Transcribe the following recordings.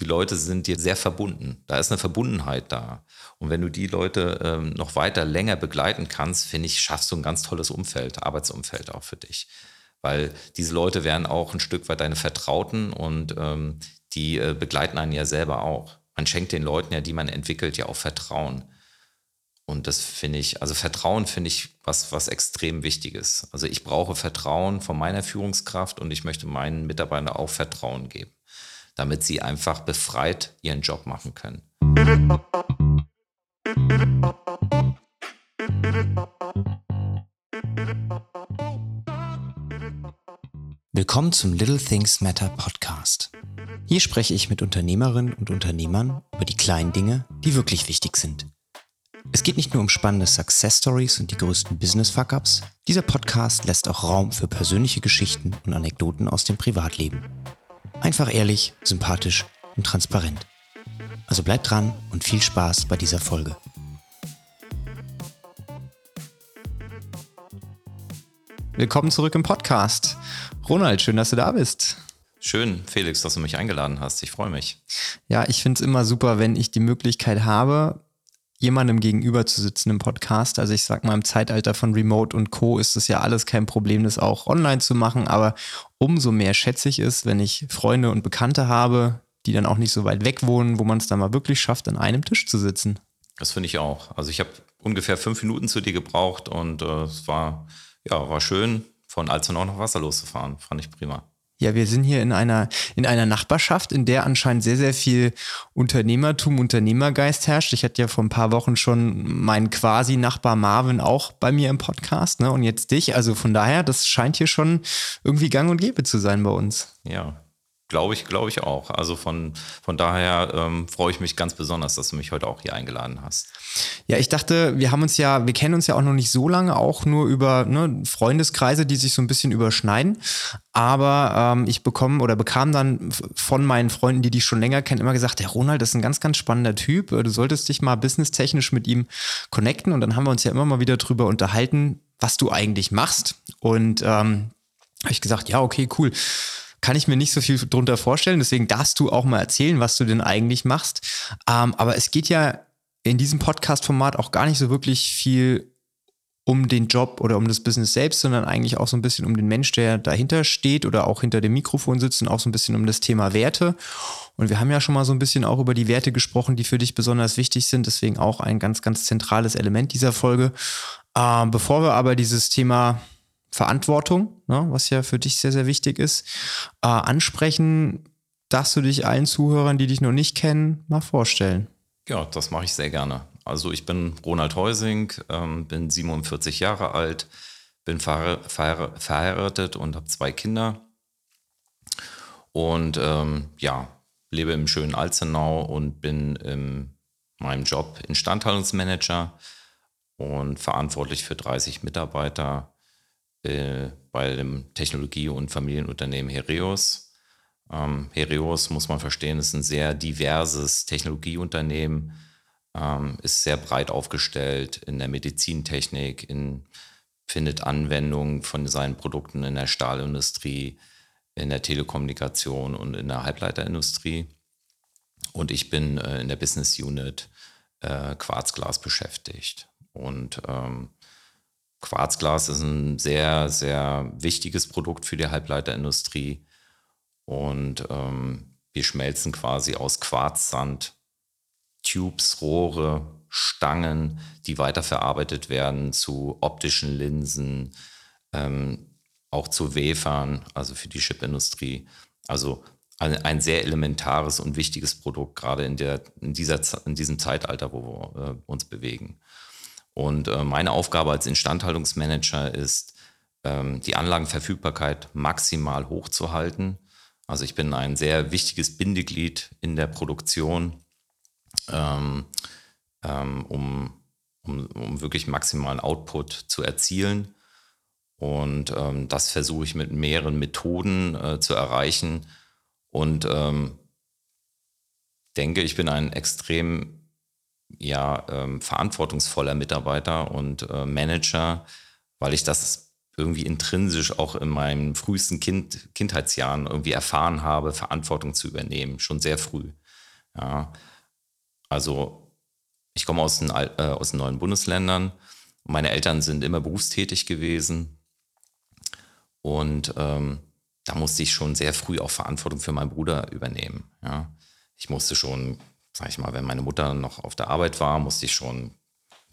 die Leute sind dir sehr verbunden. Da ist eine Verbundenheit da. Und wenn du die Leute ähm, noch weiter länger begleiten kannst, finde ich, schaffst du ein ganz tolles Umfeld, Arbeitsumfeld auch für dich. Weil diese Leute werden auch ein Stück weit deine Vertrauten und ähm, die äh, begleiten einen ja selber auch. Man schenkt den Leuten ja, die man entwickelt, ja auch Vertrauen. Und das finde ich, also Vertrauen finde ich was, was extrem wichtiges. Also ich brauche Vertrauen von meiner Führungskraft und ich möchte meinen Mitarbeitern auch Vertrauen geben, damit sie einfach befreit ihren Job machen können. Willkommen zum Little Things Matter Podcast. Hier spreche ich mit Unternehmerinnen und Unternehmern über die kleinen Dinge, die wirklich wichtig sind. Es geht nicht nur um spannende Success Stories und die größten Business Fuck-ups. Dieser Podcast lässt auch Raum für persönliche Geschichten und Anekdoten aus dem Privatleben. Einfach ehrlich, sympathisch und transparent. Also bleibt dran und viel Spaß bei dieser Folge. Willkommen zurück im Podcast. Ronald, schön, dass du da bist. Schön, Felix, dass du mich eingeladen hast. Ich freue mich. Ja, ich finde es immer super, wenn ich die Möglichkeit habe, jemandem gegenüber zu sitzen im Podcast. Also ich sag mal, im Zeitalter von Remote und Co. ist es ja alles kein Problem, das auch online zu machen. Aber umso mehr schätze ich es, wenn ich Freunde und Bekannte habe, die dann auch nicht so weit weg wohnen, wo man es dann mal wirklich schafft, an einem Tisch zu sitzen. Das finde ich auch. Also ich habe ungefähr fünf Minuten zu dir gebraucht und äh, es war, ja, war schön, von Alzenau nach Wasserlos zu fahren. Fand ich prima. Ja, wir sind hier in einer, in einer Nachbarschaft, in der anscheinend sehr, sehr viel Unternehmertum, Unternehmergeist herrscht. Ich hatte ja vor ein paar Wochen schon meinen quasi Nachbar Marvin auch bei mir im Podcast, ne? Und jetzt dich. Also von daher, das scheint hier schon irgendwie gang und gäbe zu sein bei uns. Ja, Glaube ich, glaube ich auch. Also von, von daher ähm, freue ich mich ganz besonders, dass du mich heute auch hier eingeladen hast. Ja, ich dachte, wir haben uns ja, wir kennen uns ja auch noch nicht so lange, auch nur über ne, Freundeskreise, die sich so ein bisschen überschneiden. Aber ähm, ich bekomme oder bekam dann von meinen Freunden, die dich schon länger kennen, immer gesagt, der Ronald ist ein ganz, ganz spannender Typ. Du solltest dich mal businesstechnisch mit ihm connecten. Und dann haben wir uns ja immer mal wieder drüber unterhalten, was du eigentlich machst. Und ähm, habe ich gesagt, ja, okay, cool kann ich mir nicht so viel drunter vorstellen. Deswegen darfst du auch mal erzählen, was du denn eigentlich machst. Ähm, aber es geht ja in diesem Podcast-Format auch gar nicht so wirklich viel um den Job oder um das Business selbst, sondern eigentlich auch so ein bisschen um den Mensch, der dahinter steht oder auch hinter dem Mikrofon sitzt und auch so ein bisschen um das Thema Werte. Und wir haben ja schon mal so ein bisschen auch über die Werte gesprochen, die für dich besonders wichtig sind. Deswegen auch ein ganz, ganz zentrales Element dieser Folge. Ähm, bevor wir aber dieses Thema Verantwortung, ne, was ja für dich sehr, sehr wichtig ist, äh, ansprechen, darfst du dich allen Zuhörern, die dich noch nicht kennen, mal vorstellen. Ja, das mache ich sehr gerne. Also ich bin Ronald Heusing, ähm, bin 47 Jahre alt, bin verhe verhe verheiratet und habe zwei Kinder. Und ähm, ja, lebe im schönen Alzenau und bin in meinem Job Instandhaltungsmanager und verantwortlich für 30 Mitarbeiter äh, bei dem Technologie- und Familienunternehmen Herios. Ähm, Herios, muss man verstehen, ist ein sehr diverses Technologieunternehmen, ähm, ist sehr breit aufgestellt in der Medizintechnik, in, findet Anwendung von seinen Produkten in der Stahlindustrie, in der Telekommunikation und in der Halbleiterindustrie. Und ich bin äh, in der Business Unit äh, Quarzglas beschäftigt. Und ähm, Quarzglas ist ein sehr, sehr wichtiges Produkt für die Halbleiterindustrie. Und ähm, wir schmelzen quasi aus Quarzsand Tubes, Rohre, Stangen, die weiterverarbeitet werden zu optischen Linsen, ähm, auch zu Wefern, also für die Chipindustrie. Also ein, ein, sehr elementares und wichtiges Produkt, gerade in, der, in, dieser, in diesem Zeitalter, wo wir äh, uns bewegen. Und äh, meine Aufgabe als Instandhaltungsmanager ist, ähm, die Anlagenverfügbarkeit maximal hochzuhalten. Also ich bin ein sehr wichtiges Bindeglied in der Produktion, ähm, ähm, um, um, um, wirklich maximalen Output zu erzielen. Und ähm, das versuche ich mit mehreren Methoden äh, zu erreichen. Und ähm, denke, ich bin ein extrem ja, ähm, verantwortungsvoller Mitarbeiter und äh, Manager, weil ich das irgendwie intrinsisch auch in meinen frühesten kind, Kindheitsjahren irgendwie erfahren habe, Verantwortung zu übernehmen, schon sehr früh. Ja, also ich komme aus den, äh, aus den neuen Bundesländern. Meine Eltern sind immer berufstätig gewesen. Und ähm, da musste ich schon sehr früh auch Verantwortung für meinen Bruder übernehmen. Ja. Ich musste schon, sag ich mal, wenn meine Mutter noch auf der Arbeit war, musste ich schon ein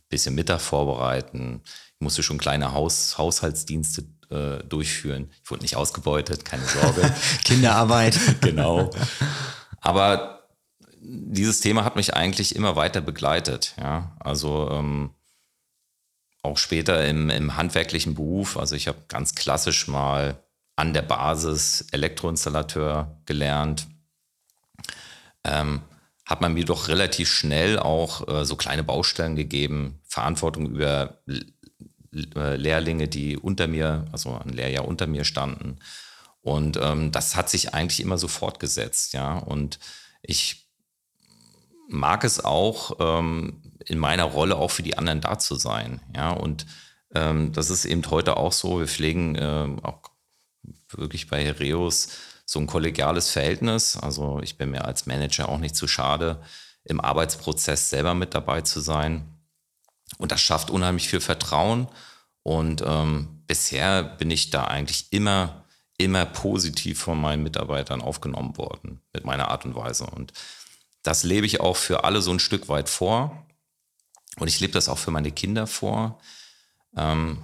bisschen Mittag vorbereiten. Ich musste schon kleine Haus, Haushaltsdienste äh, durchführen. Ich wurde nicht ausgebeutet, keine Sorge. Kinderarbeit. genau. Aber dieses Thema hat mich eigentlich immer weiter begleitet. Ja, also ähm, auch später im, im handwerklichen Beruf. Also ich habe ganz klassisch mal an der Basis Elektroinstallateur gelernt. Ähm, hat man mir doch relativ schnell auch äh, so kleine Baustellen gegeben, Verantwortung über äh, Lehrlinge, die unter mir, also ein Lehrjahr unter mir standen. Und ähm, das hat sich eigentlich immer so fortgesetzt, ja. Und ich mag es auch, ähm, in meiner Rolle auch für die anderen da zu sein, ja. Und ähm, das ist eben heute auch so. Wir pflegen ähm, auch wirklich bei Hereus so ein kollegiales Verhältnis. Also ich bin mir als Manager auch nicht zu schade, im Arbeitsprozess selber mit dabei zu sein. Und das schafft unheimlich viel Vertrauen. Und ähm, bisher bin ich da eigentlich immer, immer positiv von meinen Mitarbeitern aufgenommen worden mit meiner Art und Weise. Und das lebe ich auch für alle so ein Stück weit vor. Und ich lebe das auch für meine Kinder vor. Ähm,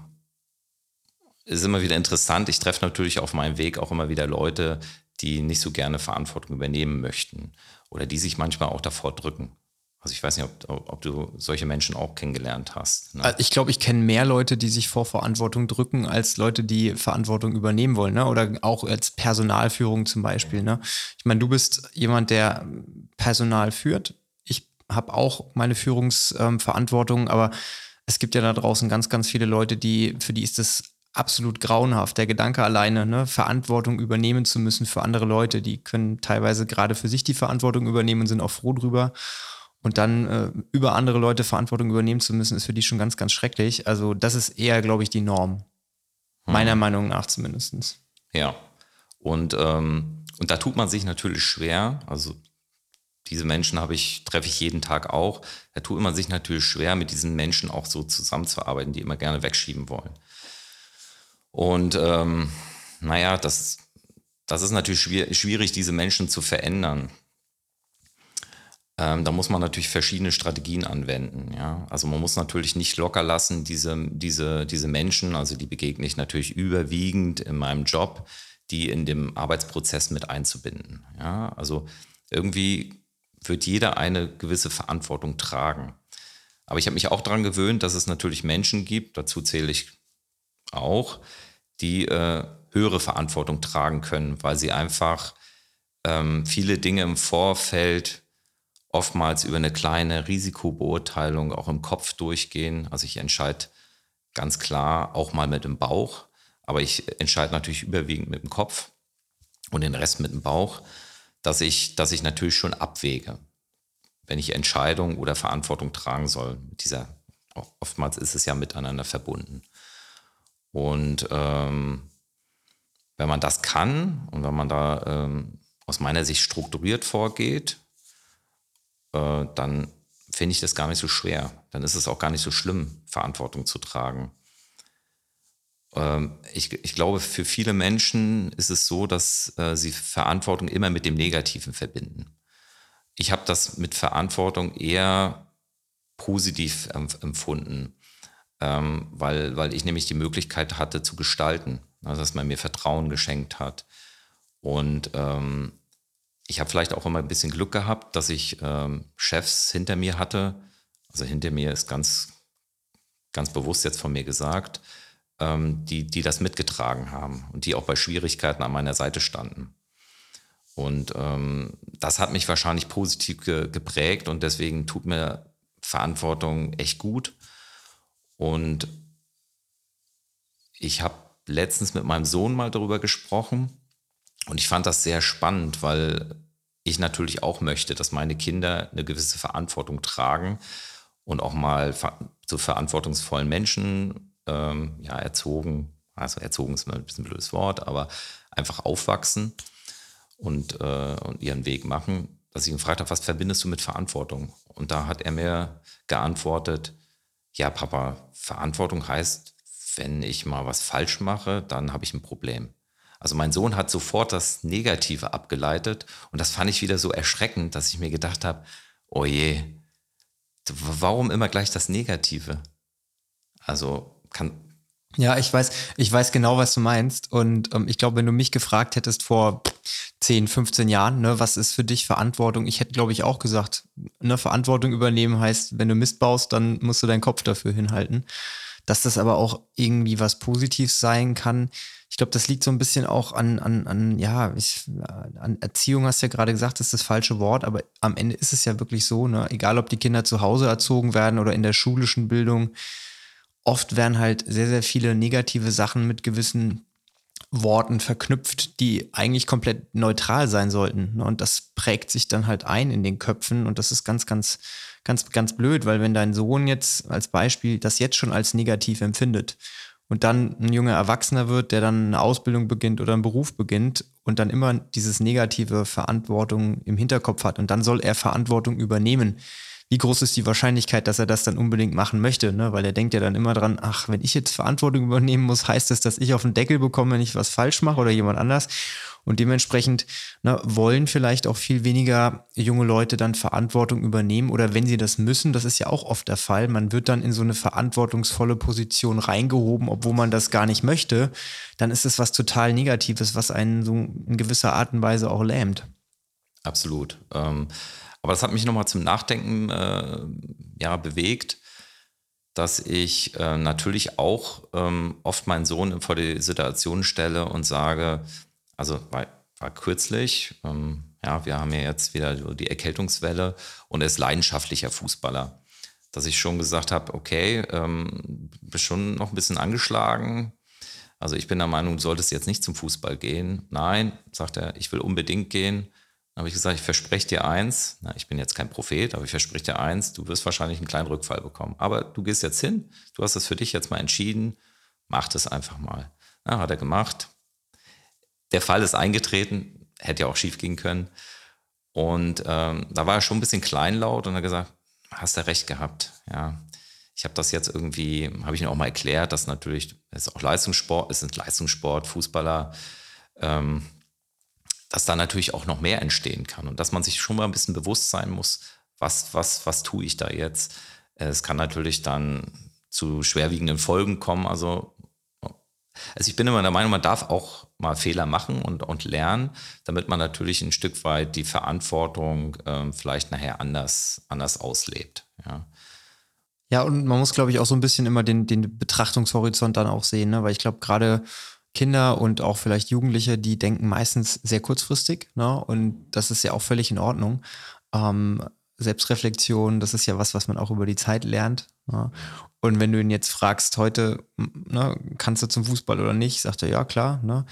ist immer wieder interessant. Ich treffe natürlich auf meinem Weg auch immer wieder Leute, die nicht so gerne Verantwortung übernehmen möchten oder die sich manchmal auch davor drücken. Also ich weiß nicht, ob, ob du solche Menschen auch kennengelernt hast. Ne? Ich glaube, ich kenne mehr Leute, die sich vor Verantwortung drücken, als Leute, die Verantwortung übernehmen wollen. Ne? Oder auch als Personalführung zum Beispiel. Ne? Ich meine, du bist jemand, der Personal führt. Ich habe auch meine Führungsverantwortung, ähm, aber es gibt ja da draußen ganz, ganz viele Leute, die, für die ist das absolut grauenhaft. Der Gedanke alleine, ne, Verantwortung übernehmen zu müssen für andere Leute, die können teilweise gerade für sich die Verantwortung übernehmen und sind auch froh drüber. Und dann äh, über andere Leute Verantwortung übernehmen zu müssen, ist für die schon ganz, ganz schrecklich. Also das ist eher, glaube ich, die Norm. Meiner hm. Meinung nach zumindest. Ja. Und, ähm, und da tut man sich natürlich schwer. Also diese Menschen habe ich, treffe ich jeden Tag auch. Da tut man sich natürlich schwer, mit diesen Menschen auch so zusammenzuarbeiten, die immer gerne wegschieben wollen. Und ähm, naja, das, das ist natürlich schwierig, diese Menschen zu verändern. Ähm, da muss man natürlich verschiedene Strategien anwenden. Ja? Also man muss natürlich nicht locker lassen, diese, diese, diese Menschen, also die begegne ich natürlich überwiegend in meinem Job, die in dem Arbeitsprozess mit einzubinden. Ja? Also irgendwie wird jeder eine gewisse Verantwortung tragen. Aber ich habe mich auch daran gewöhnt, dass es natürlich Menschen gibt, dazu zähle ich auch, die äh, höhere Verantwortung tragen können, weil sie einfach ähm, viele Dinge im Vorfeld oftmals über eine kleine Risikobeurteilung auch im Kopf durchgehen. Also ich entscheide ganz klar auch mal mit dem Bauch, aber ich entscheide natürlich überwiegend mit dem Kopf und den Rest mit dem Bauch, dass ich, dass ich natürlich schon abwäge, wenn ich Entscheidung oder Verantwortung tragen soll. Mit dieser, oftmals ist es ja miteinander verbunden. Und ähm, wenn man das kann und wenn man da ähm, aus meiner Sicht strukturiert vorgeht, äh, dann finde ich das gar nicht so schwer. Dann ist es auch gar nicht so schlimm, Verantwortung zu tragen. Ähm, ich, ich, glaube, für viele Menschen ist es so, dass äh, sie Verantwortung immer mit dem Negativen verbinden. Ich habe das mit Verantwortung eher positiv empfunden, ähm, weil, weil ich nämlich die Möglichkeit hatte zu gestalten, also dass man mir Vertrauen geschenkt hat. Und ähm, ich habe vielleicht auch immer ein bisschen Glück gehabt, dass ich ähm, Chefs hinter mir hatte. Also hinter mir ist ganz, ganz bewusst jetzt von mir gesagt, ähm, die, die das mitgetragen haben und die auch bei Schwierigkeiten an meiner Seite standen. Und ähm, das hat mich wahrscheinlich positiv ge geprägt und deswegen tut mir Verantwortung echt gut. Und ich habe letztens mit meinem Sohn mal darüber gesprochen und ich fand das sehr spannend, weil ich natürlich auch möchte, dass meine Kinder eine gewisse Verantwortung tragen und auch mal zu verantwortungsvollen Menschen ähm, ja, erzogen, also erzogen ist ein bisschen ein blödes Wort, aber einfach aufwachsen und, äh, und ihren Weg machen. dass ich ihn gefragt habe, was verbindest du mit Verantwortung? Und da hat er mir geantwortet, ja, Papa, Verantwortung heißt, wenn ich mal was falsch mache, dann habe ich ein Problem. Also mein Sohn hat sofort das Negative abgeleitet und das fand ich wieder so erschreckend, dass ich mir gedacht habe, oh je, warum immer gleich das Negative? Also kann, ja, ich weiß, ich weiß genau, was du meinst. Und ähm, ich glaube, wenn du mich gefragt hättest vor 10, 15 Jahren, ne, was ist für dich Verantwortung? Ich hätte, glaube ich, auch gesagt, ne, Verantwortung übernehmen heißt, wenn du Mist baust, dann musst du deinen Kopf dafür hinhalten. Dass das aber auch irgendwie was Positives sein kann. Ich glaube, das liegt so ein bisschen auch an, an, an ja, ich, an Erziehung hast du ja gerade gesagt, das ist das falsche Wort, aber am Ende ist es ja wirklich so, ne, egal ob die Kinder zu Hause erzogen werden oder in der schulischen Bildung, oft werden halt sehr, sehr viele negative Sachen mit gewissen Worten verknüpft, die eigentlich komplett neutral sein sollten. Ne? Und das prägt sich dann halt ein in den Köpfen und das ist ganz, ganz, ganz, ganz blöd, weil wenn dein Sohn jetzt als Beispiel das jetzt schon als negativ empfindet und dann ein junger Erwachsener wird, der dann eine Ausbildung beginnt oder einen Beruf beginnt und dann immer dieses negative Verantwortung im Hinterkopf hat und dann soll er Verantwortung übernehmen wie groß ist die Wahrscheinlichkeit, dass er das dann unbedingt machen möchte, ne? weil er denkt ja dann immer dran, ach, wenn ich jetzt Verantwortung übernehmen muss, heißt das, dass ich auf den Deckel bekomme, wenn ich was falsch mache oder jemand anders. Und dementsprechend ne, wollen vielleicht auch viel weniger junge Leute dann Verantwortung übernehmen oder wenn sie das müssen, das ist ja auch oft der Fall, man wird dann in so eine verantwortungsvolle Position reingehoben, obwohl man das gar nicht möchte, dann ist es was total Negatives, was einen so in gewisser Art und Weise auch lähmt. Absolut. Ähm aber das hat mich nochmal zum Nachdenken äh, ja, bewegt, dass ich äh, natürlich auch ähm, oft meinen Sohn vor die Situation stelle und sage, also war, war kürzlich, ähm, ja, wir haben ja jetzt wieder die Erkältungswelle und er ist leidenschaftlicher Fußballer. Dass ich schon gesagt habe, okay, ähm, bist schon noch ein bisschen angeschlagen. Also ich bin der Meinung, du solltest jetzt nicht zum Fußball gehen. Nein, sagt er, ich will unbedingt gehen. Habe ich gesagt, ich verspreche dir eins, na, ich bin jetzt kein Prophet, aber ich verspreche dir eins, du wirst wahrscheinlich einen kleinen Rückfall bekommen. Aber du gehst jetzt hin, du hast das für dich jetzt mal entschieden, mach das einfach mal. Ja, hat er gemacht. Der Fall ist eingetreten, hätte ja auch schief gehen können. Und ähm, da war er schon ein bisschen kleinlaut und hat gesagt, hast du recht gehabt. Ja, ich habe das jetzt irgendwie, habe ich ihm auch mal erklärt, dass natürlich, es ist auch Leistungssport, es ist Leistungssport, Fußballer, ähm, dass da natürlich auch noch mehr entstehen kann und dass man sich schon mal ein bisschen bewusst sein muss, was, was, was tue ich da jetzt. Es kann natürlich dann zu schwerwiegenden Folgen kommen. Also, also ich bin immer der Meinung, man darf auch mal Fehler machen und, und lernen, damit man natürlich ein Stück weit die Verantwortung ähm, vielleicht nachher anders, anders auslebt. Ja. Ja, und man muss, glaube ich, auch so ein bisschen immer den, den Betrachtungshorizont dann auch sehen, ne? weil ich glaube, gerade Kinder und auch vielleicht Jugendliche, die denken meistens sehr kurzfristig. Ne? Und das ist ja auch völlig in Ordnung. Ähm, Selbstreflexion, das ist ja was, was man auch über die Zeit lernt. Ne? Und wenn du ihn jetzt fragst, heute, ne, kannst du zum Fußball oder nicht, sagt er, ja, klar. Ne?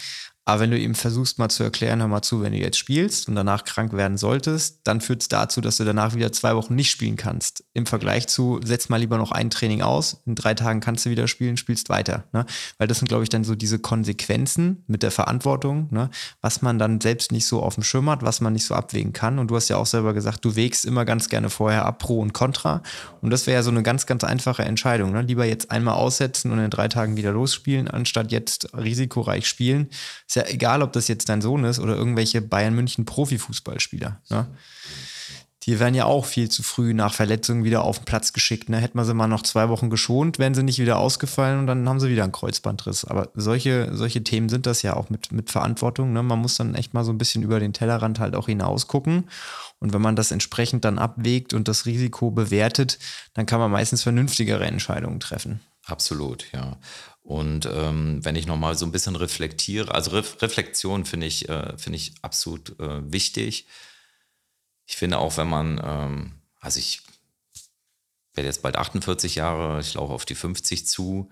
Aber wenn du ihm versuchst mal zu erklären, hör mal zu, wenn du jetzt spielst und danach krank werden solltest, dann führt es dazu, dass du danach wieder zwei Wochen nicht spielen kannst. Im Vergleich zu, setz mal lieber noch ein Training aus, in drei Tagen kannst du wieder spielen, spielst weiter. Ne? Weil das sind, glaube ich, dann so diese Konsequenzen mit der Verantwortung, ne? was man dann selbst nicht so auf dem Schirm hat, was man nicht so abwägen kann. Und du hast ja auch selber gesagt, du wägst immer ganz gerne vorher ab, Pro und Contra. Und das wäre ja so eine ganz, ganz einfache Entscheidung. Ne? Lieber jetzt einmal aussetzen und in drei Tagen wieder losspielen, anstatt jetzt risikoreich spielen. Ist ja ja egal, ob das jetzt dein Sohn ist oder irgendwelche Bayern München Profifußballspieler. Ne? Die werden ja auch viel zu früh nach Verletzungen wieder auf den Platz geschickt. Ne? Hätten wir sie mal noch zwei Wochen geschont, wären sie nicht wieder ausgefallen und dann haben sie wieder einen Kreuzbandriss. Aber solche, solche Themen sind das ja auch mit, mit Verantwortung. Ne? Man muss dann echt mal so ein bisschen über den Tellerrand halt auch hinaus gucken. Und wenn man das entsprechend dann abwägt und das Risiko bewertet, dann kann man meistens vernünftigere Entscheidungen treffen. Absolut, ja. Und ähm, wenn ich nochmal so ein bisschen reflektiere, also Re Reflexion finde ich, äh, find ich absolut äh, wichtig. Ich finde auch, wenn man, ähm, also ich werde jetzt bald 48 Jahre, ich laufe auf die 50 zu,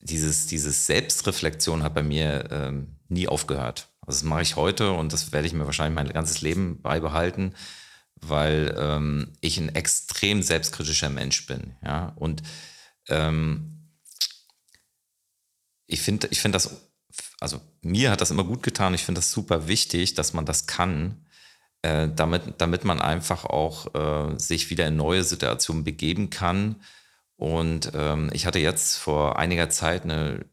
dieses, dieses Selbstreflexion hat bei mir ähm, nie aufgehört. Also das mache ich heute und das werde ich mir wahrscheinlich mein ganzes Leben beibehalten, weil ähm, ich ein extrem selbstkritischer Mensch bin. Ja? Und ähm, ich finde ich finde das, also mir hat das immer gut getan. Ich finde das super wichtig, dass man das kann, äh, damit, damit man einfach auch äh, sich wieder in neue Situationen begeben kann. Und ähm, ich hatte jetzt vor einiger Zeit eine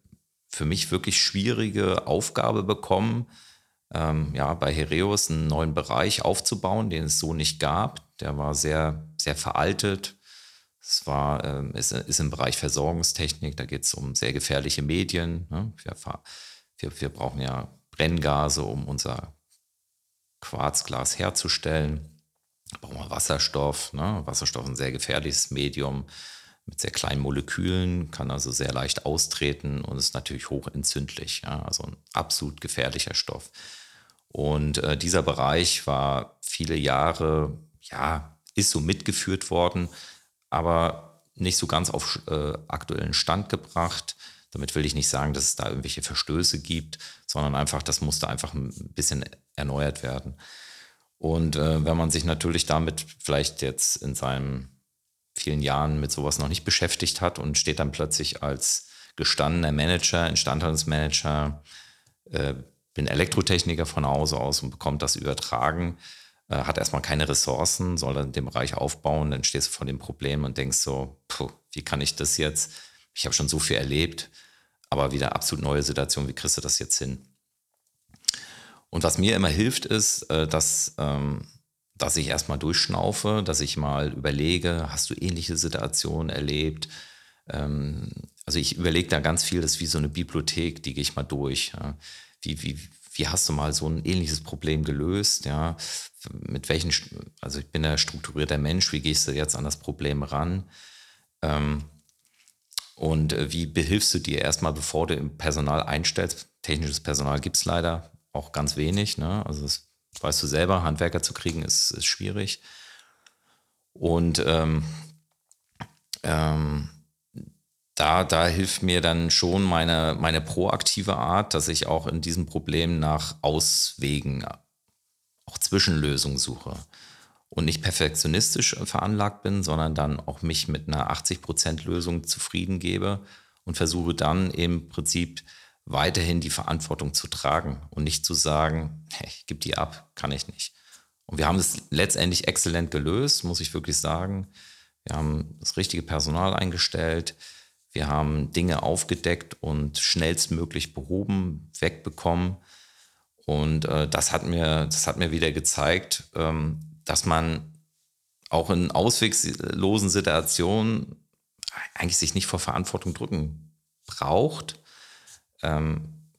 für mich wirklich schwierige Aufgabe bekommen, ähm, ja, bei Hereus einen neuen Bereich aufzubauen, den es so nicht gab. Der war sehr, sehr veraltet. Es war, ähm, ist, ist im Bereich Versorgungstechnik, da geht es um sehr gefährliche Medien. Ne? Wir, wir, wir brauchen ja Brenngase, um unser Quarzglas herzustellen. Da brauchen wir Wasserstoff. Ne? Wasserstoff ist ein sehr gefährliches Medium mit sehr kleinen Molekülen, kann also sehr leicht austreten und ist natürlich hochentzündlich. Ja? Also ein absolut gefährlicher Stoff. Und äh, dieser Bereich war viele Jahre, ja, ist so mitgeführt worden, aber nicht so ganz auf äh, aktuellen Stand gebracht. Damit will ich nicht sagen, dass es da irgendwelche Verstöße gibt, sondern einfach, das musste einfach ein bisschen erneuert werden. Und äh, wenn man sich natürlich damit vielleicht jetzt in seinen vielen Jahren mit sowas noch nicht beschäftigt hat und steht dann plötzlich als gestandener Manager, Instandhaltungsmanager, äh, bin Elektrotechniker von Hause aus und bekommt das übertragen, äh, hat erstmal keine Ressourcen, soll dann den Bereich aufbauen, dann stehst du vor dem Problem und denkst so, puh, wie kann ich das jetzt? Ich habe schon so viel erlebt, aber wieder absolut neue Situation, wie kriegst du das jetzt hin? Und was mir immer hilft, ist, äh, dass, ähm, dass ich erstmal durchschnaufe, dass ich mal überlege, hast du ähnliche Situationen erlebt? Ähm, also ich überlege da ganz viel, das ist wie so eine Bibliothek, die gehe ich mal durch. Wie, wie, wie hast du mal so ein ähnliches Problem gelöst? Ja, mit welchen, also ich bin ein strukturierter Mensch, wie gehst du jetzt an das Problem ran? Ähm, und äh, wie behilfst du dir erstmal, bevor du Personal einstellst? Technisches Personal gibt es leider auch ganz wenig. Ne? Also das weißt du selber, Handwerker zu kriegen ist, ist schwierig. Und ähm, ähm, da, da hilft mir dann schon meine, meine proaktive Art, dass ich auch in diesem Problem nach Auswegen, auch Zwischenlösungen suche und nicht perfektionistisch veranlagt bin, sondern dann auch mich mit einer 80%-Lösung zufrieden gebe und versuche dann im Prinzip weiterhin die Verantwortung zu tragen und nicht zu sagen, hey, ich gebe die ab, kann ich nicht. Und wir haben es letztendlich exzellent gelöst, muss ich wirklich sagen. Wir haben das richtige Personal eingestellt. Wir haben Dinge aufgedeckt und schnellstmöglich behoben, wegbekommen. Und äh, das, hat mir, das hat mir wieder gezeigt, ähm, dass man auch in ausweglosen Situationen eigentlich sich nicht vor Verantwortung drücken braucht, ähm,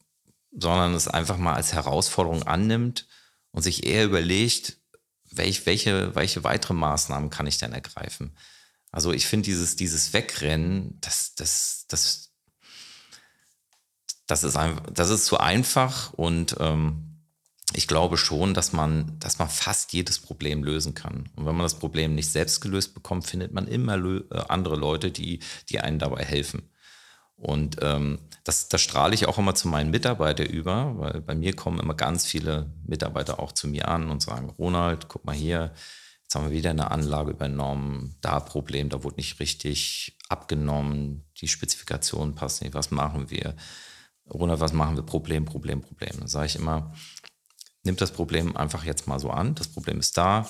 sondern es einfach mal als Herausforderung annimmt und sich eher überlegt, welch, welche, welche weitere Maßnahmen kann ich denn ergreifen. Also ich finde dieses, dieses Wegrennen, das, das, das, das, ist ein, das ist zu einfach und ähm, ich glaube schon, dass man, dass man fast jedes Problem lösen kann. Und wenn man das Problem nicht selbst gelöst bekommt, findet man immer äh, andere Leute, die, die einen dabei helfen. Und ähm, das, das strahle ich auch immer zu meinen Mitarbeitern über, weil bei mir kommen immer ganz viele Mitarbeiter auch zu mir an und sagen, Ronald, guck mal hier, jetzt haben wir wieder eine Anlage übernommen, da Problem, da wurde nicht richtig abgenommen, die Spezifikationen passen nicht, was machen wir? Ronald, was machen wir? Problem, Problem, Problem. Dann sage ich immer, nimm das Problem einfach jetzt mal so an, das Problem ist da.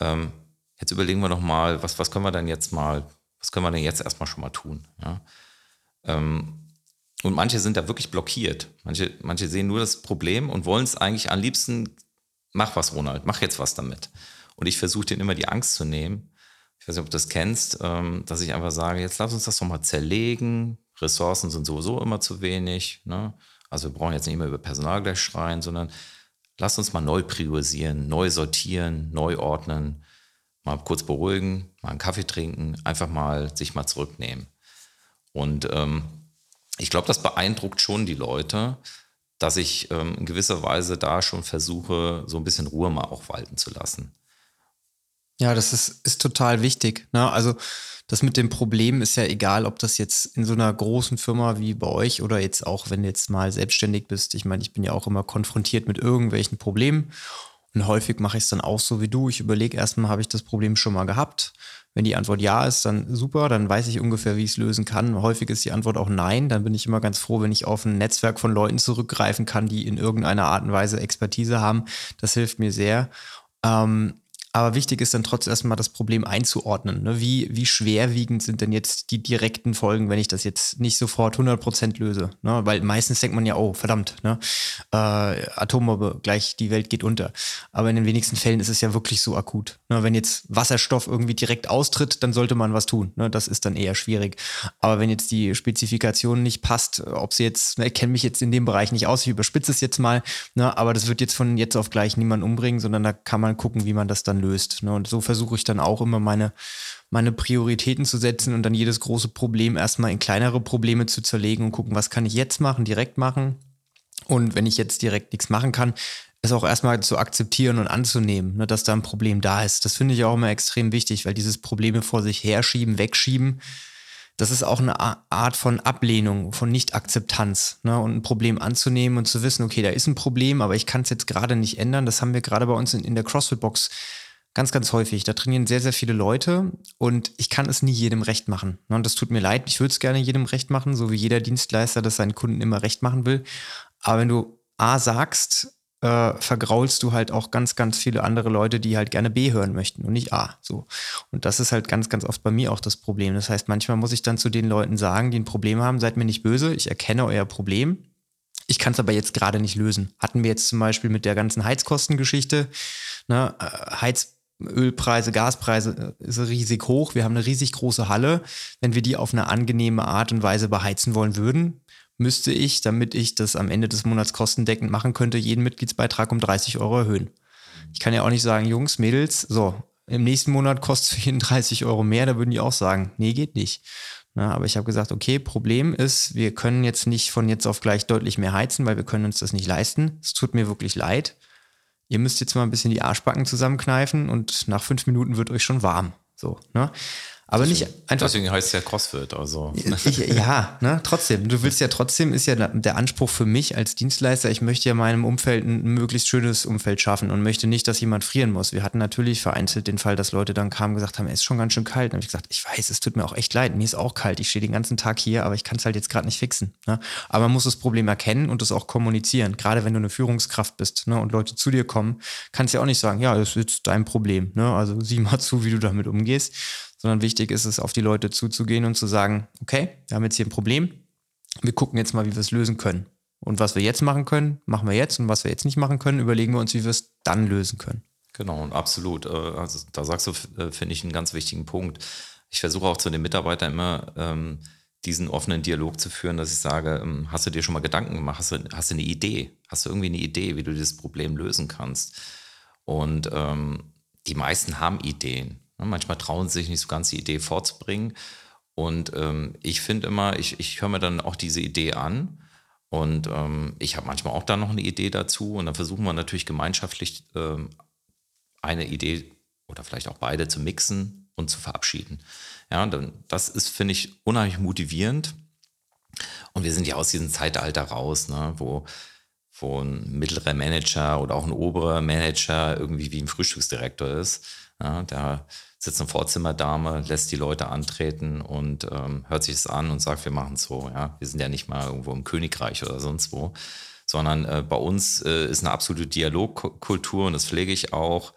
Ähm, jetzt überlegen wir noch mal, was, was können wir denn jetzt mal, was können wir denn jetzt erstmal schon mal tun? Ja? Ähm, und manche sind da wirklich blockiert. Manche, manche sehen nur das Problem und wollen es eigentlich am liebsten, mach was, Ronald, mach jetzt was damit. Und ich versuche denen immer die Angst zu nehmen. Ich weiß nicht, ob du das kennst, ähm, dass ich einfach sage, jetzt lass uns das doch mal zerlegen. Ressourcen sind sowieso immer zu wenig. Ne? Also wir brauchen jetzt nicht immer über Personal gleich schreien, sondern lass uns mal neu priorisieren, neu sortieren, neu ordnen, mal kurz beruhigen, mal einen Kaffee trinken, einfach mal sich mal zurücknehmen. Und ähm, ich glaube, das beeindruckt schon die Leute, dass ich ähm, in gewisser Weise da schon versuche, so ein bisschen Ruhe mal auch walten zu lassen. Ja, das ist, ist total wichtig. Ne? Also das mit dem Problem ist ja egal, ob das jetzt in so einer großen Firma wie bei euch oder jetzt auch, wenn du jetzt mal selbstständig bist. Ich meine, ich bin ja auch immer konfrontiert mit irgendwelchen Problemen. Und häufig mache ich es dann auch so wie du. Ich überlege erstmal, habe ich das Problem schon mal gehabt? Wenn die Antwort ja ist, dann super, dann weiß ich ungefähr, wie ich es lösen kann. Häufig ist die Antwort auch nein. Dann bin ich immer ganz froh, wenn ich auf ein Netzwerk von Leuten zurückgreifen kann, die in irgendeiner Art und Weise Expertise haben. Das hilft mir sehr. Ähm, aber wichtig ist dann trotzdem erstmal das Problem einzuordnen. Ne? Wie, wie schwerwiegend sind denn jetzt die direkten Folgen, wenn ich das jetzt nicht sofort 100% löse? Ne? Weil meistens denkt man ja, oh, verdammt, ne? äh, Atombombe, gleich die Welt geht unter. Aber in den wenigsten Fällen ist es ja wirklich so akut. Ne? Wenn jetzt Wasserstoff irgendwie direkt austritt, dann sollte man was tun. Ne? Das ist dann eher schwierig. Aber wenn jetzt die Spezifikation nicht passt, ob sie jetzt, ne, ich kenne mich jetzt in dem Bereich nicht aus, ich überspitze es jetzt mal, ne? aber das wird jetzt von jetzt auf gleich niemand umbringen, sondern da kann man gucken, wie man das dann löst. Ne? Und so versuche ich dann auch immer meine, meine Prioritäten zu setzen und dann jedes große Problem erstmal in kleinere Probleme zu zerlegen und gucken, was kann ich jetzt machen, direkt machen. Und wenn ich jetzt direkt nichts machen kann, es auch erstmal zu akzeptieren und anzunehmen, ne, dass da ein Problem da ist. Das finde ich auch immer extrem wichtig, weil dieses Probleme vor sich herschieben, wegschieben, das ist auch eine Art von Ablehnung, von Nicht-Akzeptanz. Ne? Und ein Problem anzunehmen und zu wissen, okay, da ist ein Problem, aber ich kann es jetzt gerade nicht ändern. Das haben wir gerade bei uns in, in der CrossFit-Box ganz, ganz häufig. Da trainieren sehr, sehr viele Leute und ich kann es nie jedem recht machen. Ne? Und das tut mir leid. Ich würde es gerne jedem recht machen, so wie jeder Dienstleister das seinen Kunden immer recht machen will. Aber wenn du A sagst, äh, vergraulst du halt auch ganz, ganz viele andere Leute, die halt gerne B hören möchten und nicht A. So. Und das ist halt ganz, ganz oft bei mir auch das Problem. Das heißt, manchmal muss ich dann zu den Leuten sagen, die ein Problem haben, seid mir nicht böse, ich erkenne euer Problem. Ich kann es aber jetzt gerade nicht lösen. Hatten wir jetzt zum Beispiel mit der ganzen Heizkostengeschichte, ne, äh, Heiz Ölpreise, Gaspreise äh, ist riesig hoch. Wir haben eine riesig große Halle. Wenn wir die auf eine angenehme Art und Weise beheizen wollen würden, müsste ich, damit ich das am Ende des Monats kostendeckend machen könnte, jeden Mitgliedsbeitrag um 30 Euro erhöhen. Ich kann ja auch nicht sagen, Jungs, Mädels, so, im nächsten Monat kostet es für jeden 30 Euro mehr, da würden die auch sagen, nee, geht nicht. Na, aber ich habe gesagt, okay, Problem ist, wir können jetzt nicht von jetzt auf gleich deutlich mehr heizen, weil wir können uns das nicht leisten. Es tut mir wirklich leid. Ihr müsst jetzt mal ein bisschen die Arschbacken zusammenkneifen und nach fünf Minuten wird euch schon warm. So, ne? Aber deswegen, nicht einfach. Deswegen heißt es ja CrossFit, also. Ich, ja, ne, trotzdem. Du willst ja trotzdem, ist ja der Anspruch für mich als Dienstleister, ich möchte ja meinem Umfeld ein möglichst schönes Umfeld schaffen und möchte nicht, dass jemand frieren muss. Wir hatten natürlich vereinzelt den Fall, dass Leute dann kamen und gesagt haben, es ist schon ganz schön kalt. Und habe ich gesagt, ich weiß, es tut mir auch echt leid, mir ist auch kalt. Ich stehe den ganzen Tag hier, aber ich kann es halt jetzt gerade nicht fixen. Ne? Aber man muss das Problem erkennen und es auch kommunizieren. Gerade wenn du eine Führungskraft bist ne, und Leute zu dir kommen, kannst du ja auch nicht sagen, ja, das ist jetzt dein Problem. Ne? Also sieh mal zu, wie du damit umgehst sondern wichtig ist es, auf die Leute zuzugehen und zu sagen, okay, wir haben jetzt hier ein Problem, wir gucken jetzt mal, wie wir es lösen können. Und was wir jetzt machen können, machen wir jetzt. Und was wir jetzt nicht machen können, überlegen wir uns, wie wir es dann lösen können. Genau, und absolut. Äh, also da sagst du, äh, finde ich, einen ganz wichtigen Punkt. Ich versuche auch zu den Mitarbeitern immer ähm, diesen offenen Dialog zu führen, dass ich sage, ähm, hast du dir schon mal Gedanken gemacht? Hast du, hast du eine Idee? Hast du irgendwie eine Idee, wie du dieses Problem lösen kannst? Und ähm, die meisten haben Ideen. Ne, manchmal trauen sie sich nicht so ganz die Idee vorzubringen. Und ähm, ich finde immer, ich, ich höre mir dann auch diese Idee an. Und ähm, ich habe manchmal auch dann noch eine Idee dazu. Und dann versuchen wir natürlich gemeinschaftlich ähm, eine Idee oder vielleicht auch beide zu mixen und zu verabschieden. Ja, dann, das ist, finde ich, unheimlich motivierend. Und wir sind ja aus diesem Zeitalter raus, ne, wo, wo ein mittlerer Manager oder auch ein oberer Manager irgendwie wie ein Frühstücksdirektor ist. Ja, da sitzt eine Vorzimmerdame, lässt die Leute antreten und ähm, hört sich das an und sagt, wir machen es so. Ja? Wir sind ja nicht mal irgendwo im Königreich oder sonst wo, sondern äh, bei uns äh, ist eine absolute Dialogkultur und das pflege ich auch.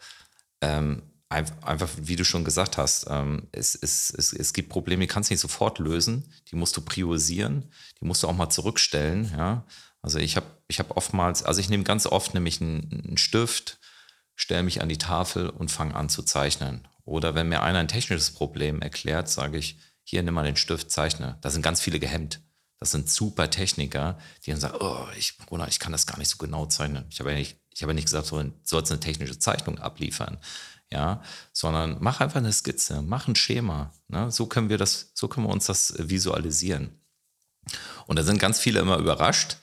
Ähm, einfach, wie du schon gesagt hast, ähm, es, es, es, es gibt Probleme, die kannst du nicht sofort lösen, die musst du priorisieren, die musst du auch mal zurückstellen. Ja? Also ich habe ich hab oftmals, also ich nehme ganz oft nämlich einen, einen Stift, stelle mich an die Tafel und fange an zu zeichnen. Oder wenn mir einer ein technisches Problem erklärt, sage ich, hier nimm mal den Stift, zeichne. Da sind ganz viele gehemmt. Das sind super Techniker, die dann sagen, oh, ich, Bruder, ich kann das gar nicht so genau zeichnen. Ich habe ja nicht, ich habe nicht gesagt, du sollst eine technische Zeichnung abliefern. Ja, sondern mach einfach eine Skizze, mach ein Schema. Ne? So können wir das, so können wir uns das visualisieren. Und da sind ganz viele immer überrascht.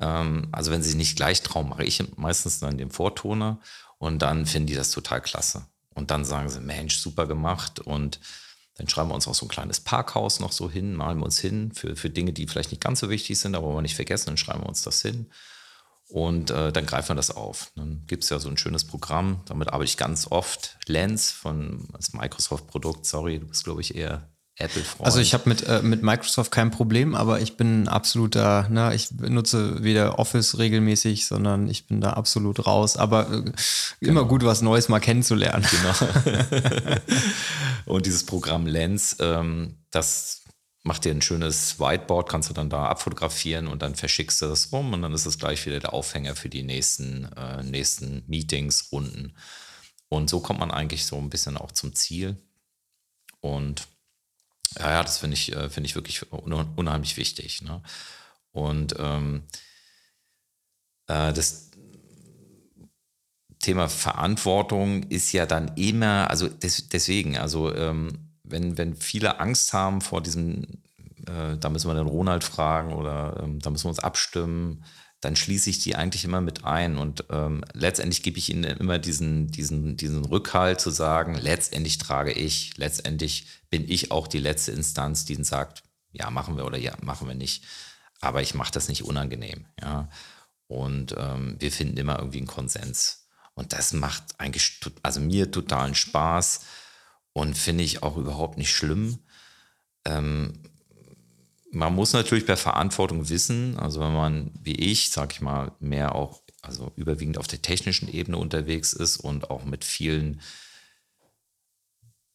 Ähm, also wenn sie nicht gleich trauen, mache ich meistens dann den Vortoner und dann finden die das total klasse. Und dann sagen sie, Mensch, super gemacht. Und dann schreiben wir uns auch so ein kleines Parkhaus noch so hin, malen wir uns hin für, für Dinge, die vielleicht nicht ganz so wichtig sind, aber wir nicht vergessen, dann schreiben wir uns das hin. Und äh, dann greifen wir das auf. Dann gibt es ja so ein schönes Programm, damit arbeite ich ganz oft. Lens von Microsoft-Produkt, sorry, du bist, glaube ich, eher Apple-Freund. Also ich habe mit, äh, mit Microsoft kein Problem, aber ich bin absoluter, ne, ich benutze weder Office regelmäßig, sondern ich bin da absolut raus. Aber äh, immer gut, was Neues mal kennenzulernen. Genau. und dieses Programm Lens, ähm, das macht dir ein schönes Whiteboard, kannst du dann da abfotografieren und dann verschickst du das rum und dann ist es gleich wieder der Aufhänger für die nächsten, äh, nächsten Meetings, Runden. Und so kommt man eigentlich so ein bisschen auch zum Ziel. Und ja, ja, das finde ich, äh, finde ich wirklich unheimlich wichtig. Ne? Und ähm, äh, das Thema Verantwortung ist ja dann immer, also des, deswegen, also ähm, wenn, wenn viele Angst haben vor diesem, äh, da müssen wir den Ronald fragen oder ähm, da müssen wir uns abstimmen, dann schließe ich die eigentlich immer mit ein. Und ähm, letztendlich gebe ich ihnen immer diesen, diesen, diesen Rückhalt zu sagen, letztendlich trage ich, letztendlich bin ich auch die letzte Instanz, die sagt, ja, machen wir oder ja, machen wir nicht. Aber ich mache das nicht unangenehm. Ja. Und ähm, wir finden immer irgendwie einen Konsens. Und das macht eigentlich, also mir totalen Spaß und finde ich auch überhaupt nicht schlimm. Ähm, man muss natürlich bei Verantwortung wissen, also wenn man, wie ich, sag ich mal, mehr auch, also überwiegend auf der technischen Ebene unterwegs ist und auch mit vielen,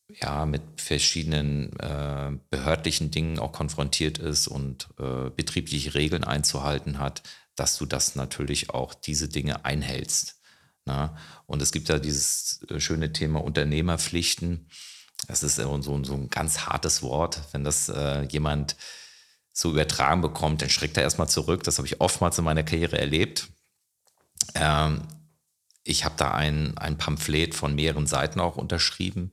ja, mit verschiedenen äh, behördlichen Dingen auch konfrontiert ist und äh, betriebliche Regeln einzuhalten hat, dass du das natürlich auch diese Dinge einhältst. Na? Ne? Und es gibt ja dieses äh, schöne Thema Unternehmerpflichten. Das ist so, so, ein ganz hartes Wort, wenn das äh, jemand so übertragen bekommt, dann schreckt er erstmal zurück. Das habe ich oftmals in meiner Karriere erlebt. Ähm, ich habe da ein, ein Pamphlet von mehreren Seiten auch unterschrieben.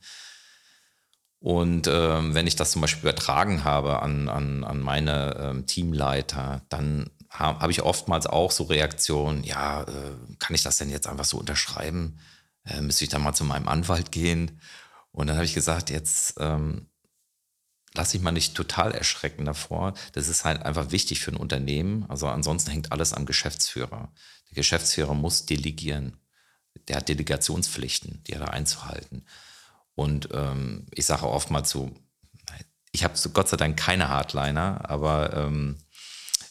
Und ähm, wenn ich das zum Beispiel übertragen habe an, an, an meine ähm, Teamleiter, dann habe hab ich oftmals auch so Reaktionen, ja, äh, kann ich das denn jetzt einfach so unterschreiben? Äh, müsste ich dann mal zu meinem Anwalt gehen? Und dann habe ich gesagt, jetzt ähm, lass dich mal nicht total erschrecken davor. Das ist halt einfach wichtig für ein Unternehmen. Also ansonsten hängt alles am Geschäftsführer. Der Geschäftsführer muss delegieren. Der hat Delegationspflichten, die er einzuhalten. Und ähm, ich sage oftmals so, ich habe Gott sei Dank keine Hardliner, aber ähm,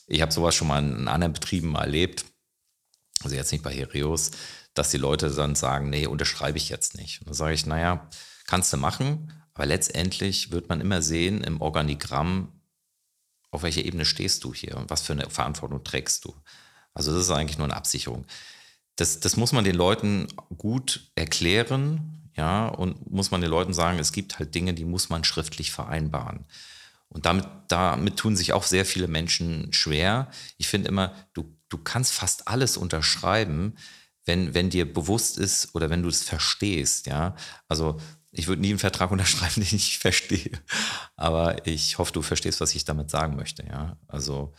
ich habe sowas schon mal in anderen Betrieben erlebt, also jetzt nicht bei Hereus, dass die Leute dann sagen, nee, unterschreibe ich jetzt nicht. Und dann sage ich, naja, kannst du machen, aber letztendlich wird man immer sehen im Organigramm, auf welcher Ebene stehst du hier und was für eine Verantwortung trägst du. Also das ist eigentlich nur eine Absicherung. Das, das muss man den Leuten gut erklären, ja, und muss man den Leuten sagen, es gibt halt Dinge, die muss man schriftlich vereinbaren. Und damit, damit tun sich auch sehr viele Menschen schwer. Ich finde immer, du, du kannst fast alles unterschreiben, wenn, wenn dir bewusst ist oder wenn du es verstehst, ja. Also ich würde nie einen Vertrag unterschreiben, den ich verstehe. Aber ich hoffe, du verstehst, was ich damit sagen möchte. Ja, also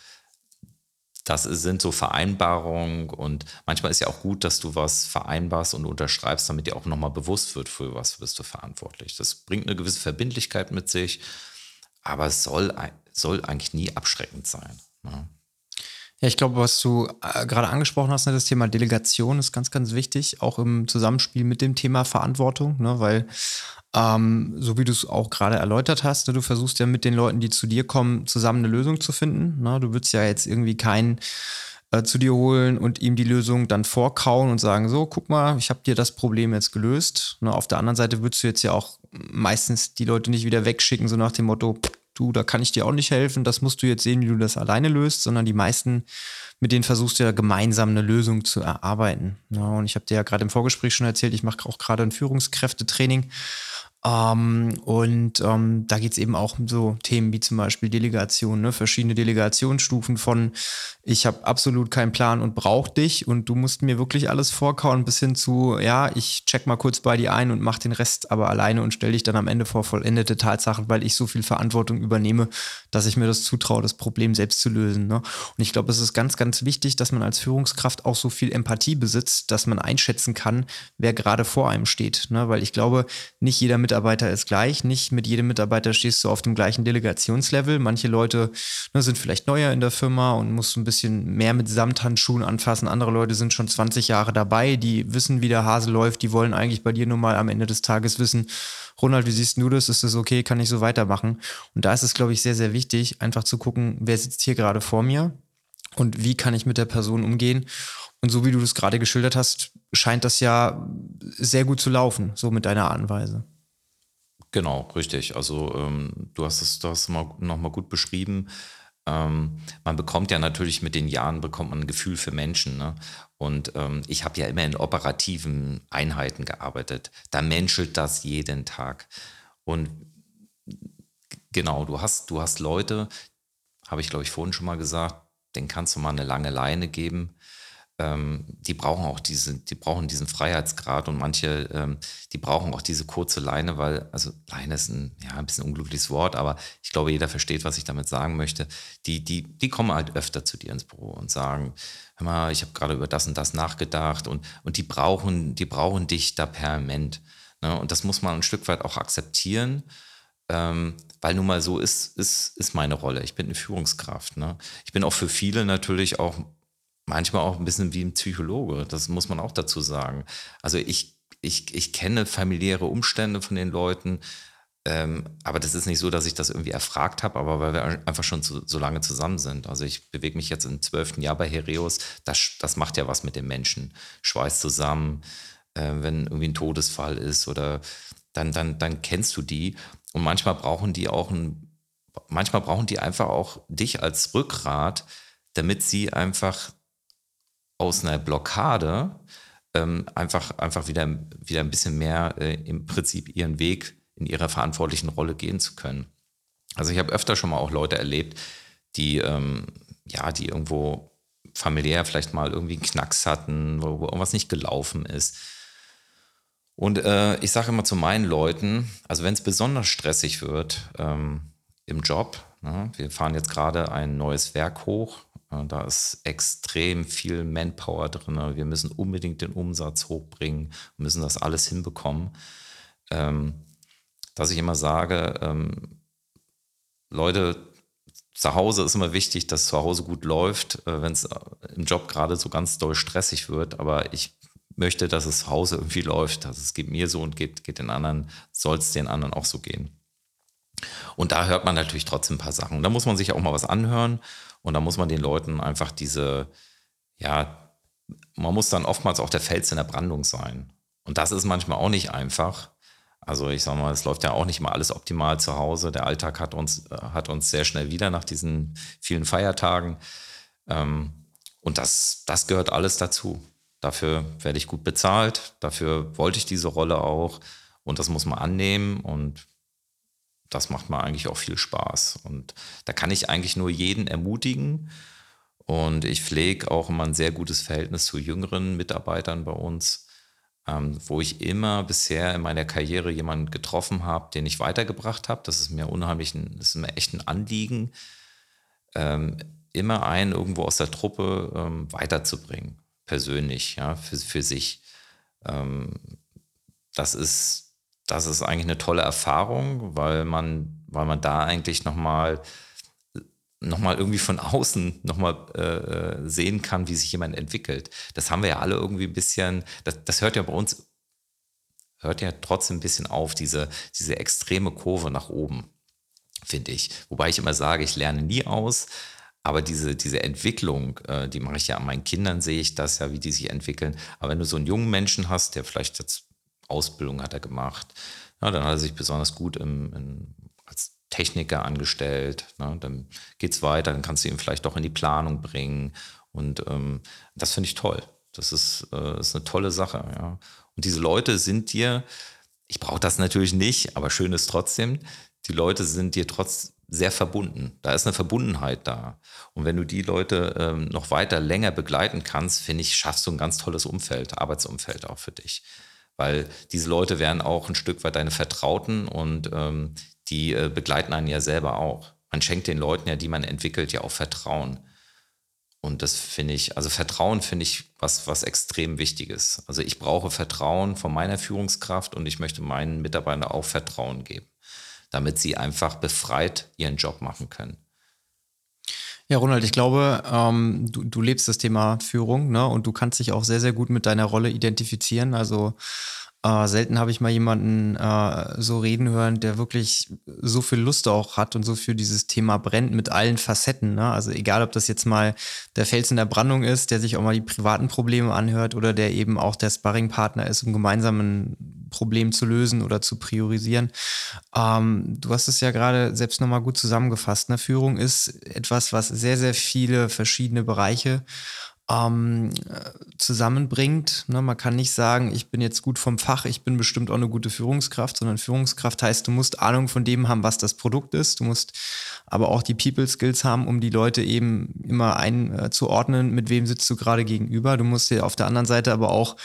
das sind so Vereinbarungen und manchmal ist ja auch gut, dass du was vereinbarst und unterschreibst, damit dir auch nochmal bewusst wird, für was bist du verantwortlich. Das bringt eine gewisse Verbindlichkeit mit sich, aber es soll, soll eigentlich nie abschreckend sein. Ne? Ja, ich glaube, was du äh, gerade angesprochen hast, ne, das Thema Delegation ist ganz, ganz wichtig, auch im Zusammenspiel mit dem Thema Verantwortung, ne, weil ähm, so wie du es auch gerade erläutert hast, ne, du versuchst ja mit den Leuten, die zu dir kommen, zusammen eine Lösung zu finden. Ne? Du würdest ja jetzt irgendwie keinen äh, zu dir holen und ihm die Lösung dann vorkauen und sagen, so, guck mal, ich habe dir das Problem jetzt gelöst. Ne? Auf der anderen Seite würdest du jetzt ja auch meistens die Leute nicht wieder wegschicken, so nach dem Motto, du, da kann ich dir auch nicht helfen, das musst du jetzt sehen, wie du das alleine löst, sondern die meisten, mit denen versuchst du ja gemeinsam eine Lösung zu erarbeiten. Ja, und ich habe dir ja gerade im Vorgespräch schon erzählt, ich mache auch gerade ein Führungskräftetraining ähm, und ähm, da geht es eben auch um so Themen wie zum Beispiel Delegation, ne? verschiedene Delegationsstufen von ich habe absolut keinen Plan und brauche dich und du musst mir wirklich alles vorkauen, bis hin zu, ja, ich check mal kurz bei dir ein und mach den Rest aber alleine und stell dich dann am Ende vor vollendete Tatsachen, weil ich so viel Verantwortung übernehme, dass ich mir das zutraue, das Problem selbst zu lösen. Ne? Und ich glaube, es ist ganz, ganz wichtig, dass man als Führungskraft auch so viel Empathie besitzt, dass man einschätzen kann, wer gerade vor einem steht. Ne? Weil ich glaube, nicht jeder mit Mitarbeiter ist gleich. Nicht mit jedem Mitarbeiter stehst du auf dem gleichen Delegationslevel. Manche Leute ne, sind vielleicht neuer in der Firma und musst ein bisschen mehr mit Samthandschuhen anfassen. Andere Leute sind schon 20 Jahre dabei, die wissen, wie der Hase läuft. Die wollen eigentlich bei dir nur mal am Ende des Tages wissen, Ronald, wie siehst du das? Ist das okay? Kann ich so weitermachen? Und da ist es, glaube ich, sehr, sehr wichtig, einfach zu gucken, wer sitzt hier gerade vor mir und wie kann ich mit der Person umgehen. Und so wie du das gerade geschildert hast, scheint das ja sehr gut zu laufen, so mit deiner Art und Weise. Genau, richtig. Also ähm, du hast es du hast mal, nochmal gut beschrieben. Ähm, man bekommt ja natürlich mit den Jahren bekommt man ein Gefühl für Menschen. Ne? Und ähm, ich habe ja immer in operativen Einheiten gearbeitet. Da menschelt das jeden Tag. Und genau, du hast, du hast Leute, habe ich glaube ich vorhin schon mal gesagt, den kannst du mal eine lange Leine geben ähm, die brauchen auch diese, die brauchen diesen Freiheitsgrad und manche, ähm, die brauchen auch diese kurze Leine, weil, also Leine ist ein, ja, ein bisschen unglückliches Wort, aber ich glaube, jeder versteht, was ich damit sagen möchte. Die, die, die kommen halt öfter zu dir ins Büro und sagen, hör mal, ich habe gerade über das und das nachgedacht und, und die brauchen, die brauchen dich da permanent. Ne? Und das muss man ein Stück weit auch akzeptieren. Ähm, weil nun mal so ist, ist, ist meine Rolle. Ich bin eine Führungskraft. Ne? Ich bin auch für viele natürlich auch manchmal auch ein bisschen wie ein Psychologe, das muss man auch dazu sagen. Also ich, ich, ich kenne familiäre Umstände von den Leuten, ähm, aber das ist nicht so, dass ich das irgendwie erfragt habe, aber weil wir einfach schon so, so lange zusammen sind. Also ich bewege mich jetzt im zwölften Jahr bei Hereus, das, das macht ja was mit den Menschen. Schweiß zusammen, äh, wenn irgendwie ein Todesfall ist oder dann, dann, dann kennst du die und manchmal brauchen die auch ein, manchmal brauchen die einfach auch dich als Rückgrat, damit sie einfach aus einer Blockade ähm, einfach, einfach wieder, wieder ein bisschen mehr äh, im Prinzip ihren Weg in ihrer verantwortlichen Rolle gehen zu können. Also ich habe öfter schon mal auch Leute erlebt, die, ähm, ja, die irgendwo familiär vielleicht mal irgendwie einen Knacks hatten, wo, wo irgendwas nicht gelaufen ist. Und äh, ich sage immer zu meinen Leuten, also wenn es besonders stressig wird ähm, im Job, ne, wir fahren jetzt gerade ein neues Werk hoch, da ist extrem viel Manpower drin. Wir müssen unbedingt den Umsatz hochbringen, müssen das alles hinbekommen. Ähm, dass ich immer sage, ähm, Leute, zu Hause ist immer wichtig, dass zu Hause gut läuft, äh, wenn es äh, im Job gerade so ganz doll stressig wird. Aber ich möchte, dass es zu Hause irgendwie läuft. Also es geht mir so und geht, geht den anderen, soll es den anderen auch so gehen. Und da hört man natürlich trotzdem ein paar Sachen. Da muss man sich auch mal was anhören und da muss man den Leuten einfach diese, ja, man muss dann oftmals auch der Fels in der Brandung sein. Und das ist manchmal auch nicht einfach. Also ich sag mal, es läuft ja auch nicht mal alles optimal zu Hause. Der Alltag hat uns, äh, hat uns sehr schnell wieder nach diesen vielen Feiertagen. Ähm, und das, das gehört alles dazu. Dafür werde ich gut bezahlt. Dafür wollte ich diese Rolle auch. Und das muss man annehmen. Und das macht mir eigentlich auch viel Spaß. Und da kann ich eigentlich nur jeden ermutigen. Und ich pflege auch immer ein sehr gutes Verhältnis zu jüngeren Mitarbeitern bei uns, ähm, wo ich immer bisher in meiner Karriere jemanden getroffen habe, den ich weitergebracht habe. Das ist mir unheimlich, ein, das ist mir echt ein Anliegen, ähm, immer einen irgendwo aus der Truppe ähm, weiterzubringen, persönlich, ja, für, für sich. Ähm, das ist das ist eigentlich eine tolle Erfahrung, weil man, weil man da eigentlich nochmal noch mal irgendwie von außen nochmal äh, sehen kann, wie sich jemand entwickelt. Das haben wir ja alle irgendwie ein bisschen, das, das hört ja bei uns, hört ja trotzdem ein bisschen auf, diese, diese extreme Kurve nach oben, finde ich. Wobei ich immer sage, ich lerne nie aus, aber diese, diese Entwicklung, äh, die mache ich ja an meinen Kindern, sehe ich das ja, wie die sich entwickeln. Aber wenn du so einen jungen Menschen hast, der vielleicht jetzt Ausbildung hat er gemacht. Ja, dann hat er sich besonders gut im, in, als Techniker angestellt. Ne? Dann geht es weiter, dann kannst du ihn vielleicht doch in die Planung bringen. Und ähm, das finde ich toll. Das ist, äh, ist eine tolle Sache. Ja? Und diese Leute sind dir, ich brauche das natürlich nicht, aber schön ist trotzdem, die Leute sind dir trotz sehr verbunden. Da ist eine Verbundenheit da. Und wenn du die Leute ähm, noch weiter länger begleiten kannst, finde ich, schaffst du ein ganz tolles Umfeld, Arbeitsumfeld auch für dich weil diese Leute werden auch ein Stück weit deine Vertrauten und ähm, die äh, begleiten einen ja selber auch. Man schenkt den Leuten ja, die man entwickelt, ja auch Vertrauen. Und das finde ich, also Vertrauen finde ich was, was extrem wichtig ist. Also ich brauche Vertrauen von meiner Führungskraft und ich möchte meinen Mitarbeitern auch Vertrauen geben, damit sie einfach befreit ihren Job machen können. Ja, Ronald, ich glaube, ähm, du, du lebst das Thema Führung ne? und du kannst dich auch sehr, sehr gut mit deiner Rolle identifizieren. Also äh, selten habe ich mal jemanden äh, so reden hören, der wirklich so viel Lust auch hat und so für dieses Thema brennt mit allen Facetten. Ne? Also egal, ob das jetzt mal der Fels in der Brandung ist, der sich auch mal die privaten Probleme anhört oder der eben auch der Sparringpartner ist, um gemeinsam ein Problem zu lösen oder zu priorisieren. Ähm, du hast es ja gerade selbst nochmal gut zusammengefasst. Ne? Führung ist etwas, was sehr, sehr viele verschiedene Bereiche ähm, zusammenbringt. Ne, man kann nicht sagen, ich bin jetzt gut vom Fach, ich bin bestimmt auch eine gute Führungskraft, sondern Führungskraft heißt, du musst Ahnung von dem haben, was das Produkt ist. Du musst aber auch die People Skills haben, um die Leute eben immer einzuordnen, mit wem sitzt du gerade gegenüber. Du musst dir auf der anderen Seite aber auch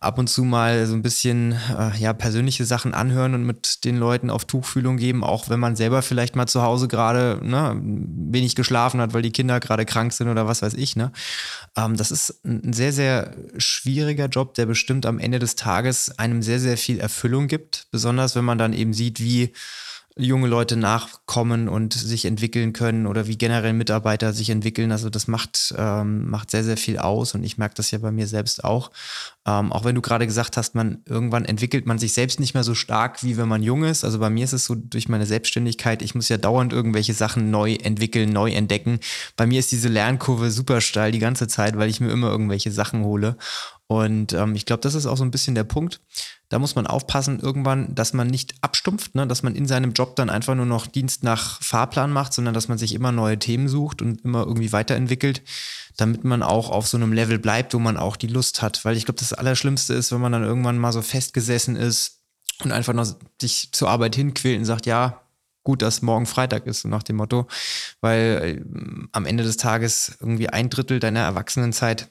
ab und zu mal so ein bisschen äh, ja, persönliche Sachen anhören und mit den Leuten auf Tuchfühlung geben, auch wenn man selber vielleicht mal zu Hause gerade ne, wenig geschlafen hat, weil die Kinder gerade krank sind oder was weiß ich. Ne? Ähm, das ist ein sehr, sehr schwieriger Job, der bestimmt am Ende des Tages einem sehr, sehr viel Erfüllung gibt, besonders wenn man dann eben sieht, wie junge Leute nachkommen und sich entwickeln können oder wie generell Mitarbeiter sich entwickeln. Also das macht, ähm, macht sehr, sehr viel aus und ich merke das ja bei mir selbst auch. Ähm, auch wenn du gerade gesagt hast, man irgendwann entwickelt man sich selbst nicht mehr so stark, wie wenn man jung ist. Also bei mir ist es so durch meine Selbstständigkeit, ich muss ja dauernd irgendwelche Sachen neu entwickeln, neu entdecken. Bei mir ist diese Lernkurve super steil die ganze Zeit, weil ich mir immer irgendwelche Sachen hole. Und ähm, ich glaube, das ist auch so ein bisschen der Punkt. Da muss man aufpassen, irgendwann, dass man nicht abstumpft, ne? dass man in seinem Job dann einfach nur noch Dienst nach Fahrplan macht, sondern dass man sich immer neue Themen sucht und immer irgendwie weiterentwickelt, damit man auch auf so einem Level bleibt, wo man auch die Lust hat. Weil ich glaube, das Allerschlimmste ist, wenn man dann irgendwann mal so festgesessen ist und einfach noch sich zur Arbeit hinquält und sagt, ja, gut, dass morgen Freitag ist, so nach dem Motto. Weil äh, am Ende des Tages irgendwie ein Drittel deiner Erwachsenenzeit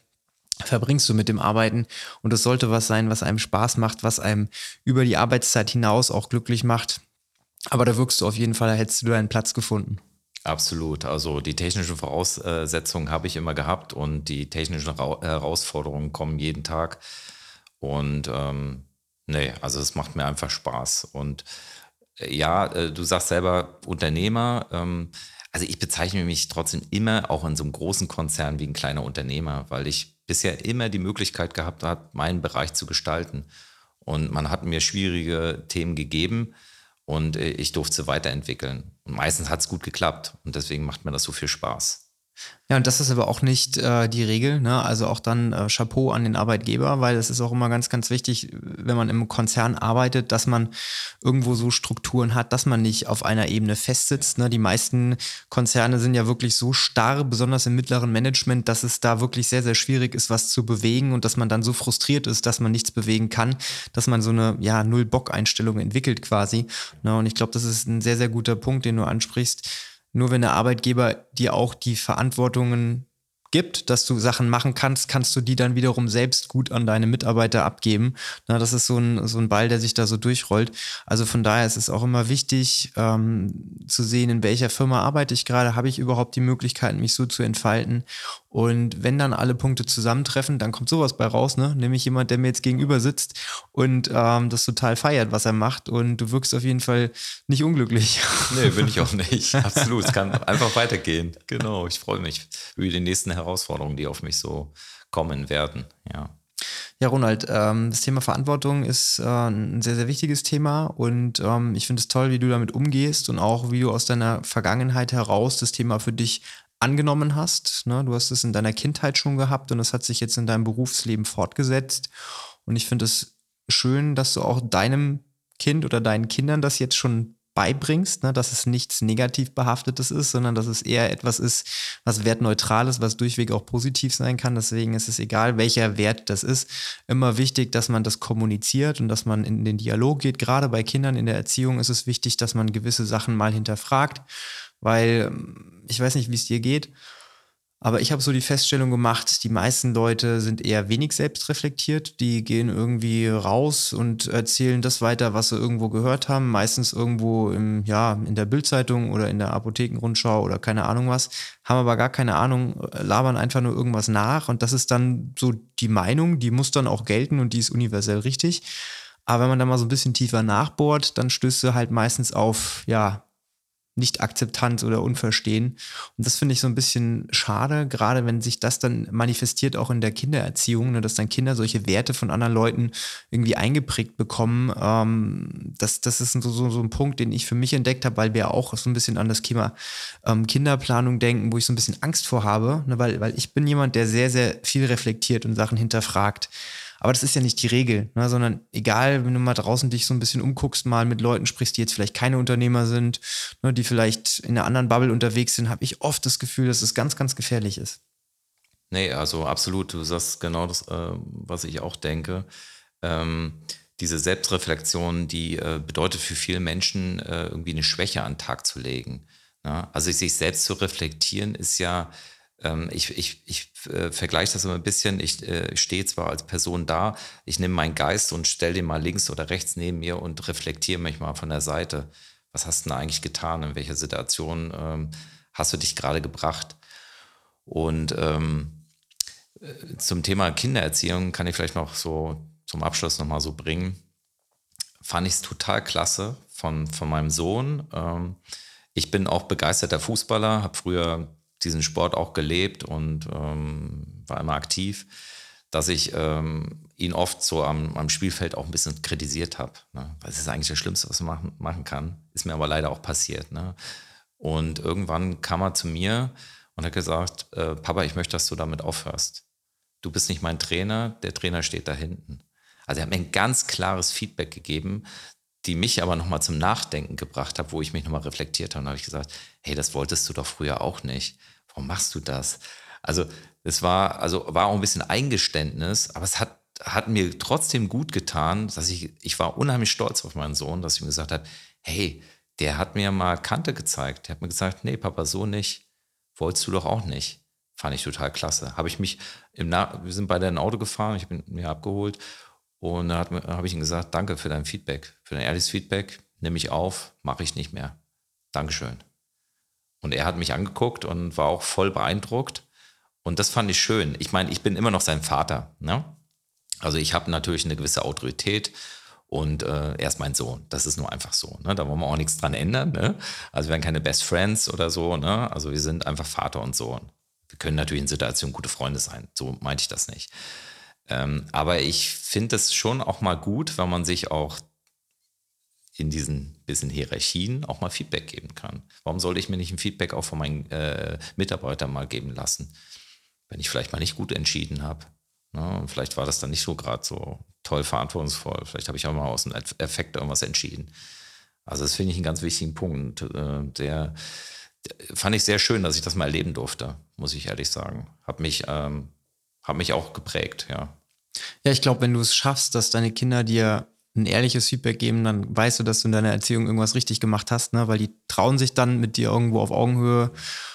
verbringst du mit dem Arbeiten und es sollte was sein, was einem Spaß macht, was einem über die Arbeitszeit hinaus auch glücklich macht. Aber da wirkst du auf jeden Fall, da hättest du deinen Platz gefunden. Absolut. Also die technischen Voraussetzungen habe ich immer gehabt und die technischen Herausforderungen kommen jeden Tag. Und ähm, nee, also es macht mir einfach Spaß. Und äh, ja, äh, du sagst selber Unternehmer. Ähm, also ich bezeichne mich trotzdem immer auch in so einem großen Konzern wie ein kleiner Unternehmer, weil ich bisher immer die Möglichkeit gehabt hat, meinen Bereich zu gestalten. Und man hat mir schwierige Themen gegeben und äh, ich durfte sie weiterentwickeln. Und meistens hat es gut geklappt und deswegen macht mir das so viel Spaß. Ja, und das ist aber auch nicht äh, die Regel. Ne? Also auch dann äh, Chapeau an den Arbeitgeber, weil es ist auch immer ganz, ganz wichtig, wenn man im Konzern arbeitet, dass man irgendwo so Strukturen hat, dass man nicht auf einer Ebene festsitzt. Ne? Die meisten Konzerne sind ja wirklich so starr, besonders im mittleren Management, dass es da wirklich sehr, sehr schwierig ist, was zu bewegen und dass man dann so frustriert ist, dass man nichts bewegen kann, dass man so eine ja, Null-Bock-Einstellung entwickelt quasi. Ne? Und ich glaube, das ist ein sehr, sehr guter Punkt, den du ansprichst nur wenn der Arbeitgeber dir auch die Verantwortungen gibt, dass du Sachen machen kannst, kannst du die dann wiederum selbst gut an deine Mitarbeiter abgeben. Na, das ist so ein, so ein Ball, der sich da so durchrollt. Also von daher ist es auch immer wichtig ähm, zu sehen, in welcher Firma arbeite ich gerade, habe ich überhaupt die Möglichkeit, mich so zu entfalten und wenn dann alle Punkte zusammentreffen, dann kommt sowas bei raus, ne? Nämlich jemand, der mir jetzt gegenüber sitzt und ähm, das total feiert, was er macht. Und du wirkst auf jeden Fall nicht unglücklich. Nee, bin ich auch nicht. Absolut. Es kann einfach weitergehen. Genau. Ich freue mich über die nächsten Herausforderungen, die auf mich so kommen werden. Ja. Ja, Ronald, ähm, das Thema Verantwortung ist äh, ein sehr, sehr wichtiges Thema und ähm, ich finde es toll, wie du damit umgehst und auch wie du aus deiner Vergangenheit heraus das Thema für dich angenommen hast. Ne? Du hast es in deiner Kindheit schon gehabt und es hat sich jetzt in deinem Berufsleben fortgesetzt. Und ich finde es schön, dass du auch deinem Kind oder deinen Kindern das jetzt schon beibringst, ne? dass es nichts negativ behaftetes ist, sondern dass es eher etwas ist, was wertneutral ist, was durchweg auch positiv sein kann. Deswegen ist es egal, welcher Wert das ist, immer wichtig, dass man das kommuniziert und dass man in den Dialog geht. Gerade bei Kindern in der Erziehung ist es wichtig, dass man gewisse Sachen mal hinterfragt weil ähm, ich weiß nicht, wie es dir geht, Aber ich habe so die Feststellung gemacht, die meisten Leute sind eher wenig selbstreflektiert. Die gehen irgendwie raus und erzählen das weiter, was sie irgendwo gehört haben. Meistens irgendwo im, ja, in der Bildzeitung oder in der Apothekenrundschau oder keine Ahnung was. Haben aber gar keine Ahnung, labern einfach nur irgendwas nach. Und das ist dann so die Meinung, die muss dann auch gelten und die ist universell richtig. Aber wenn man da mal so ein bisschen tiefer nachbohrt, dann stößt du halt meistens auf, ja, nicht-Akzeptanz oder Unverstehen. Und das finde ich so ein bisschen schade, gerade wenn sich das dann manifestiert auch in der Kindererziehung, ne, dass dann Kinder solche Werte von anderen Leuten irgendwie eingeprägt bekommen. Ähm, das, das ist so, so, so ein Punkt, den ich für mich entdeckt habe, weil wir auch so ein bisschen an das Thema ähm, Kinderplanung denken, wo ich so ein bisschen Angst vor habe, ne, weil, weil ich bin jemand, der sehr, sehr viel reflektiert und Sachen hinterfragt. Aber das ist ja nicht die Regel, ne, sondern egal, wenn du mal draußen dich so ein bisschen umguckst, mal mit Leuten sprichst, die jetzt vielleicht keine Unternehmer sind, ne, die vielleicht in einer anderen Bubble unterwegs sind, habe ich oft das Gefühl, dass es ganz, ganz gefährlich ist. Nee, also absolut. Du sagst genau das, äh, was ich auch denke. Ähm, diese Selbstreflexion, die äh, bedeutet für viele Menschen äh, irgendwie eine Schwäche an den Tag zu legen. Ne? Also sich selbst zu reflektieren ist ja ich, ich, ich äh, vergleiche das immer ein bisschen. Ich äh, stehe zwar als Person da, ich nehme meinen Geist und stelle den mal links oder rechts neben mir und reflektiere mich mal von der Seite. Was hast du denn eigentlich getan? In welcher Situation ähm, hast du dich gerade gebracht? Und ähm, äh, zum Thema Kindererziehung kann ich vielleicht noch so zum Abschluss nochmal so bringen. Fand ich es total klasse von, von meinem Sohn. Ähm, ich bin auch begeisterter Fußballer, habe früher diesen Sport auch gelebt und ähm, war immer aktiv, dass ich ähm, ihn oft so am, am, Spielfeld auch ein bisschen kritisiert habe. Ne? Es ist eigentlich das Schlimmste, was man machen, machen kann. Ist mir aber leider auch passiert. Ne? Und irgendwann kam er zu mir und hat gesagt, äh, Papa, ich möchte, dass du damit aufhörst. Du bist nicht mein Trainer, der Trainer steht da hinten. Also er hat mir ein ganz klares Feedback gegeben, die mich aber nochmal zum Nachdenken gebracht hat, wo ich mich nochmal reflektiert habe. Und habe ich gesagt, hey, das wolltest du doch früher auch nicht. Warum machst du das? Also es war, also war auch ein bisschen Eingeständnis, aber es hat, hat mir trotzdem gut getan, dass ich, ich war unheimlich stolz auf meinen Sohn, dass ich ihm gesagt habe, hey, der hat mir mal Kante gezeigt. Der hat mir gesagt, nee, Papa, so nicht. Wolltest du doch auch nicht. Fand ich total klasse. Habe ich mich im Na wir sind beide in Auto gefahren, ich bin mir abgeholt und dann habe ich ihm gesagt, danke für dein Feedback, für dein ehrliches Feedback. Nimm mich auf, mache ich nicht mehr. Dankeschön. Und er hat mich angeguckt und war auch voll beeindruckt. Und das fand ich schön. Ich meine, ich bin immer noch sein Vater. Ne? Also ich habe natürlich eine gewisse Autorität und äh, er ist mein Sohn. Das ist nur einfach so. Ne? Da wollen wir auch nichts dran ändern. Ne? Also wir werden keine Best Friends oder so. Ne? Also wir sind einfach Vater und Sohn. Wir können natürlich in Situationen gute Freunde sein. So meinte ich das nicht. Ähm, aber ich finde es schon auch mal gut, wenn man sich auch in diesen bisschen Hierarchien auch mal Feedback geben kann. Warum sollte ich mir nicht ein Feedback auch von meinen äh, Mitarbeitern mal geben lassen, wenn ich vielleicht mal nicht gut entschieden habe? Ne? Vielleicht war das dann nicht so gerade so toll verantwortungsvoll. Vielleicht habe ich auch mal aus dem Effekt irgendwas entschieden. Also das finde ich einen ganz wichtigen Punkt. Äh, der, der, fand ich sehr schön, dass ich das mal erleben durfte, muss ich ehrlich sagen. Hat mich, ähm, hat mich auch geprägt, ja. Ja, ich glaube, wenn du es schaffst, dass deine Kinder dir ein ehrliches Feedback geben, dann weißt du, dass du in deiner Erziehung irgendwas richtig gemacht hast, ne? weil die trauen sich dann mit dir irgendwo auf Augenhöhe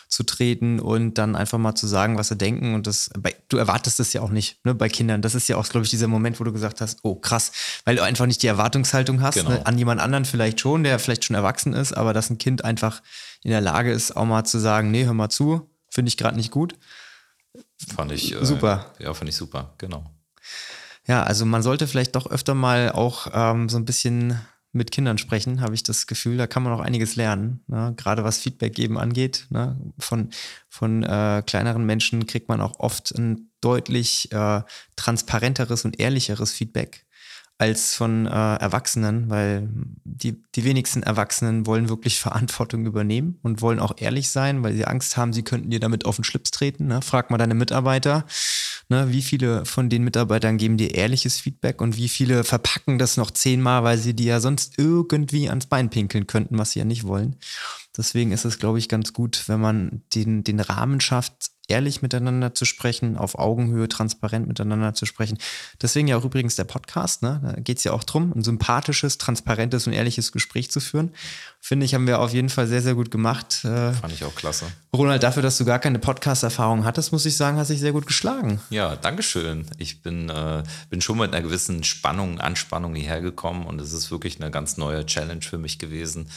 zu treten und dann einfach mal zu sagen, was sie denken. Und das, bei, du erwartest das ja auch nicht ne, bei Kindern. Das ist ja auch, glaube ich, dieser Moment, wo du gesagt hast, oh krass, weil du einfach nicht die Erwartungshaltung hast, genau. ne, an jemand anderen vielleicht schon, der vielleicht schon erwachsen ist, aber dass ein Kind einfach in der Lage ist, auch mal zu sagen, nee, hör mal zu, finde ich gerade nicht gut. Fand ich äh, super. Ja, fand ich super, genau. Ja, also man sollte vielleicht doch öfter mal auch ähm, so ein bisschen mit Kindern sprechen, habe ich das Gefühl. Da kann man auch einiges lernen, ne? gerade was Feedback geben angeht. Ne? Von, von äh, kleineren Menschen kriegt man auch oft ein deutlich äh, transparenteres und ehrlicheres Feedback als von äh, Erwachsenen, weil die, die wenigsten Erwachsenen wollen wirklich Verantwortung übernehmen und wollen auch ehrlich sein, weil sie Angst haben, sie könnten dir damit auf den Schlips treten. Ne? Frag mal deine Mitarbeiter, ne? wie viele von den Mitarbeitern geben dir ehrliches Feedback und wie viele verpacken das noch zehnmal, weil sie dir ja sonst irgendwie ans Bein pinkeln könnten, was sie ja nicht wollen. Deswegen ist es, glaube ich, ganz gut, wenn man den, den Rahmen schafft, ehrlich miteinander zu sprechen, auf Augenhöhe transparent miteinander zu sprechen. Deswegen ja auch übrigens der Podcast, ne? da geht es ja auch darum, ein sympathisches, transparentes und ehrliches Gespräch zu führen. Finde ich, haben wir auf jeden Fall sehr, sehr gut gemacht. Äh, Fand ich auch klasse. Ronald, dafür, dass du gar keine Podcast-Erfahrung hattest, muss ich sagen, hast dich sehr gut geschlagen. Ja, Dankeschön. Ich bin, äh, bin schon mit einer gewissen Spannung, Anspannung hierher gekommen und es ist wirklich eine ganz neue Challenge für mich gewesen.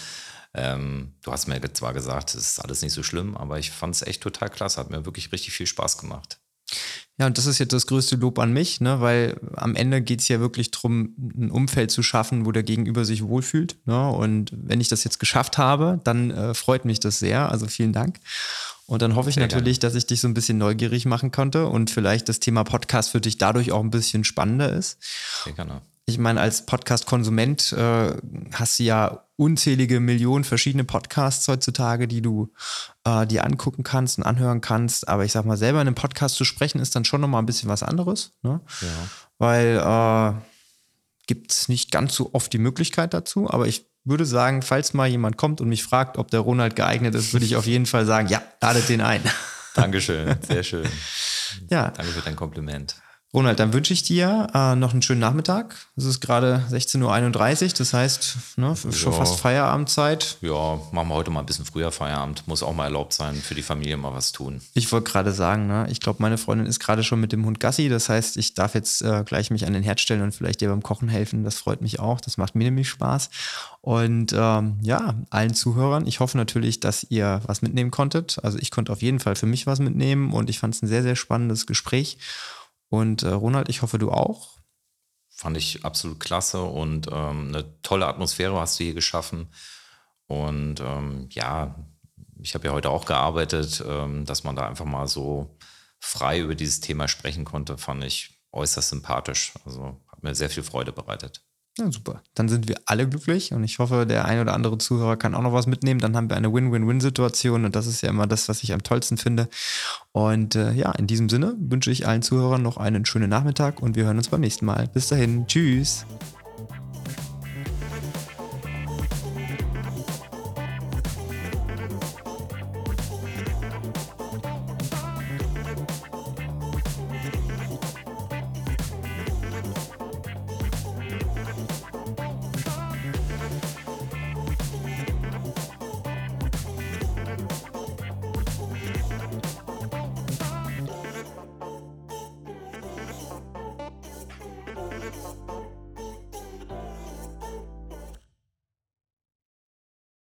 Ähm, du hast mir zwar gesagt, es ist alles nicht so schlimm, aber ich fand es echt total klasse. Hat mir wirklich richtig viel Spaß gemacht. Ja, und das ist jetzt das größte Lob an mich, ne? weil am Ende geht es ja wirklich darum, ein Umfeld zu schaffen, wo der Gegenüber sich wohlfühlt. Ne? Und wenn ich das jetzt geschafft habe, dann äh, freut mich das sehr. Also vielen Dank. Und dann hoffe ich natürlich, dass ich dich so ein bisschen neugierig machen konnte und vielleicht das Thema Podcast für dich dadurch auch ein bisschen spannender ist. Sehr gerne. Ich meine, als Podcast-Konsument äh, hast du ja unzählige Millionen verschiedene Podcasts heutzutage, die du äh, dir angucken kannst und anhören kannst. Aber ich sag mal, selber in einem Podcast zu sprechen, ist dann schon nochmal ein bisschen was anderes. Ne? Ja. Weil äh, gibt es nicht ganz so oft die Möglichkeit dazu. Aber ich würde sagen, falls mal jemand kommt und mich fragt, ob der Ronald geeignet ist, würde ich auf jeden Fall sagen, ja, ladet den ein. Dankeschön, sehr schön. ja. Danke für dein Kompliment. Ronald, dann wünsche ich dir äh, noch einen schönen Nachmittag. Es ist gerade 16.31 Uhr, das heißt ne, schon ja. fast Feierabendzeit. Ja, machen wir heute mal ein bisschen früher Feierabend. Muss auch mal erlaubt sein, für die Familie mal was tun. Ich wollte gerade sagen, ne, ich glaube, meine Freundin ist gerade schon mit dem Hund Gassi. Das heißt, ich darf jetzt äh, gleich mich an den Herd stellen und vielleicht dir beim Kochen helfen. Das freut mich auch. Das macht mir nämlich Spaß. Und ähm, ja, allen Zuhörern, ich hoffe natürlich, dass ihr was mitnehmen konntet. Also ich konnte auf jeden Fall für mich was mitnehmen und ich fand es ein sehr, sehr spannendes Gespräch. Und äh, Ronald, ich hoffe, du auch. Fand ich absolut klasse und ähm, eine tolle Atmosphäre hast du hier geschaffen. Und ähm, ja, ich habe ja heute auch gearbeitet, ähm, dass man da einfach mal so frei über dieses Thema sprechen konnte, fand ich äußerst sympathisch. Also hat mir sehr viel Freude bereitet. Ja, super. Dann sind wir alle glücklich und ich hoffe, der ein oder andere Zuhörer kann auch noch was mitnehmen. Dann haben wir eine Win-Win-Win-Situation und das ist ja immer das, was ich am tollsten finde. Und äh, ja, in diesem Sinne wünsche ich allen Zuhörern noch einen schönen Nachmittag und wir hören uns beim nächsten Mal. Bis dahin. Tschüss.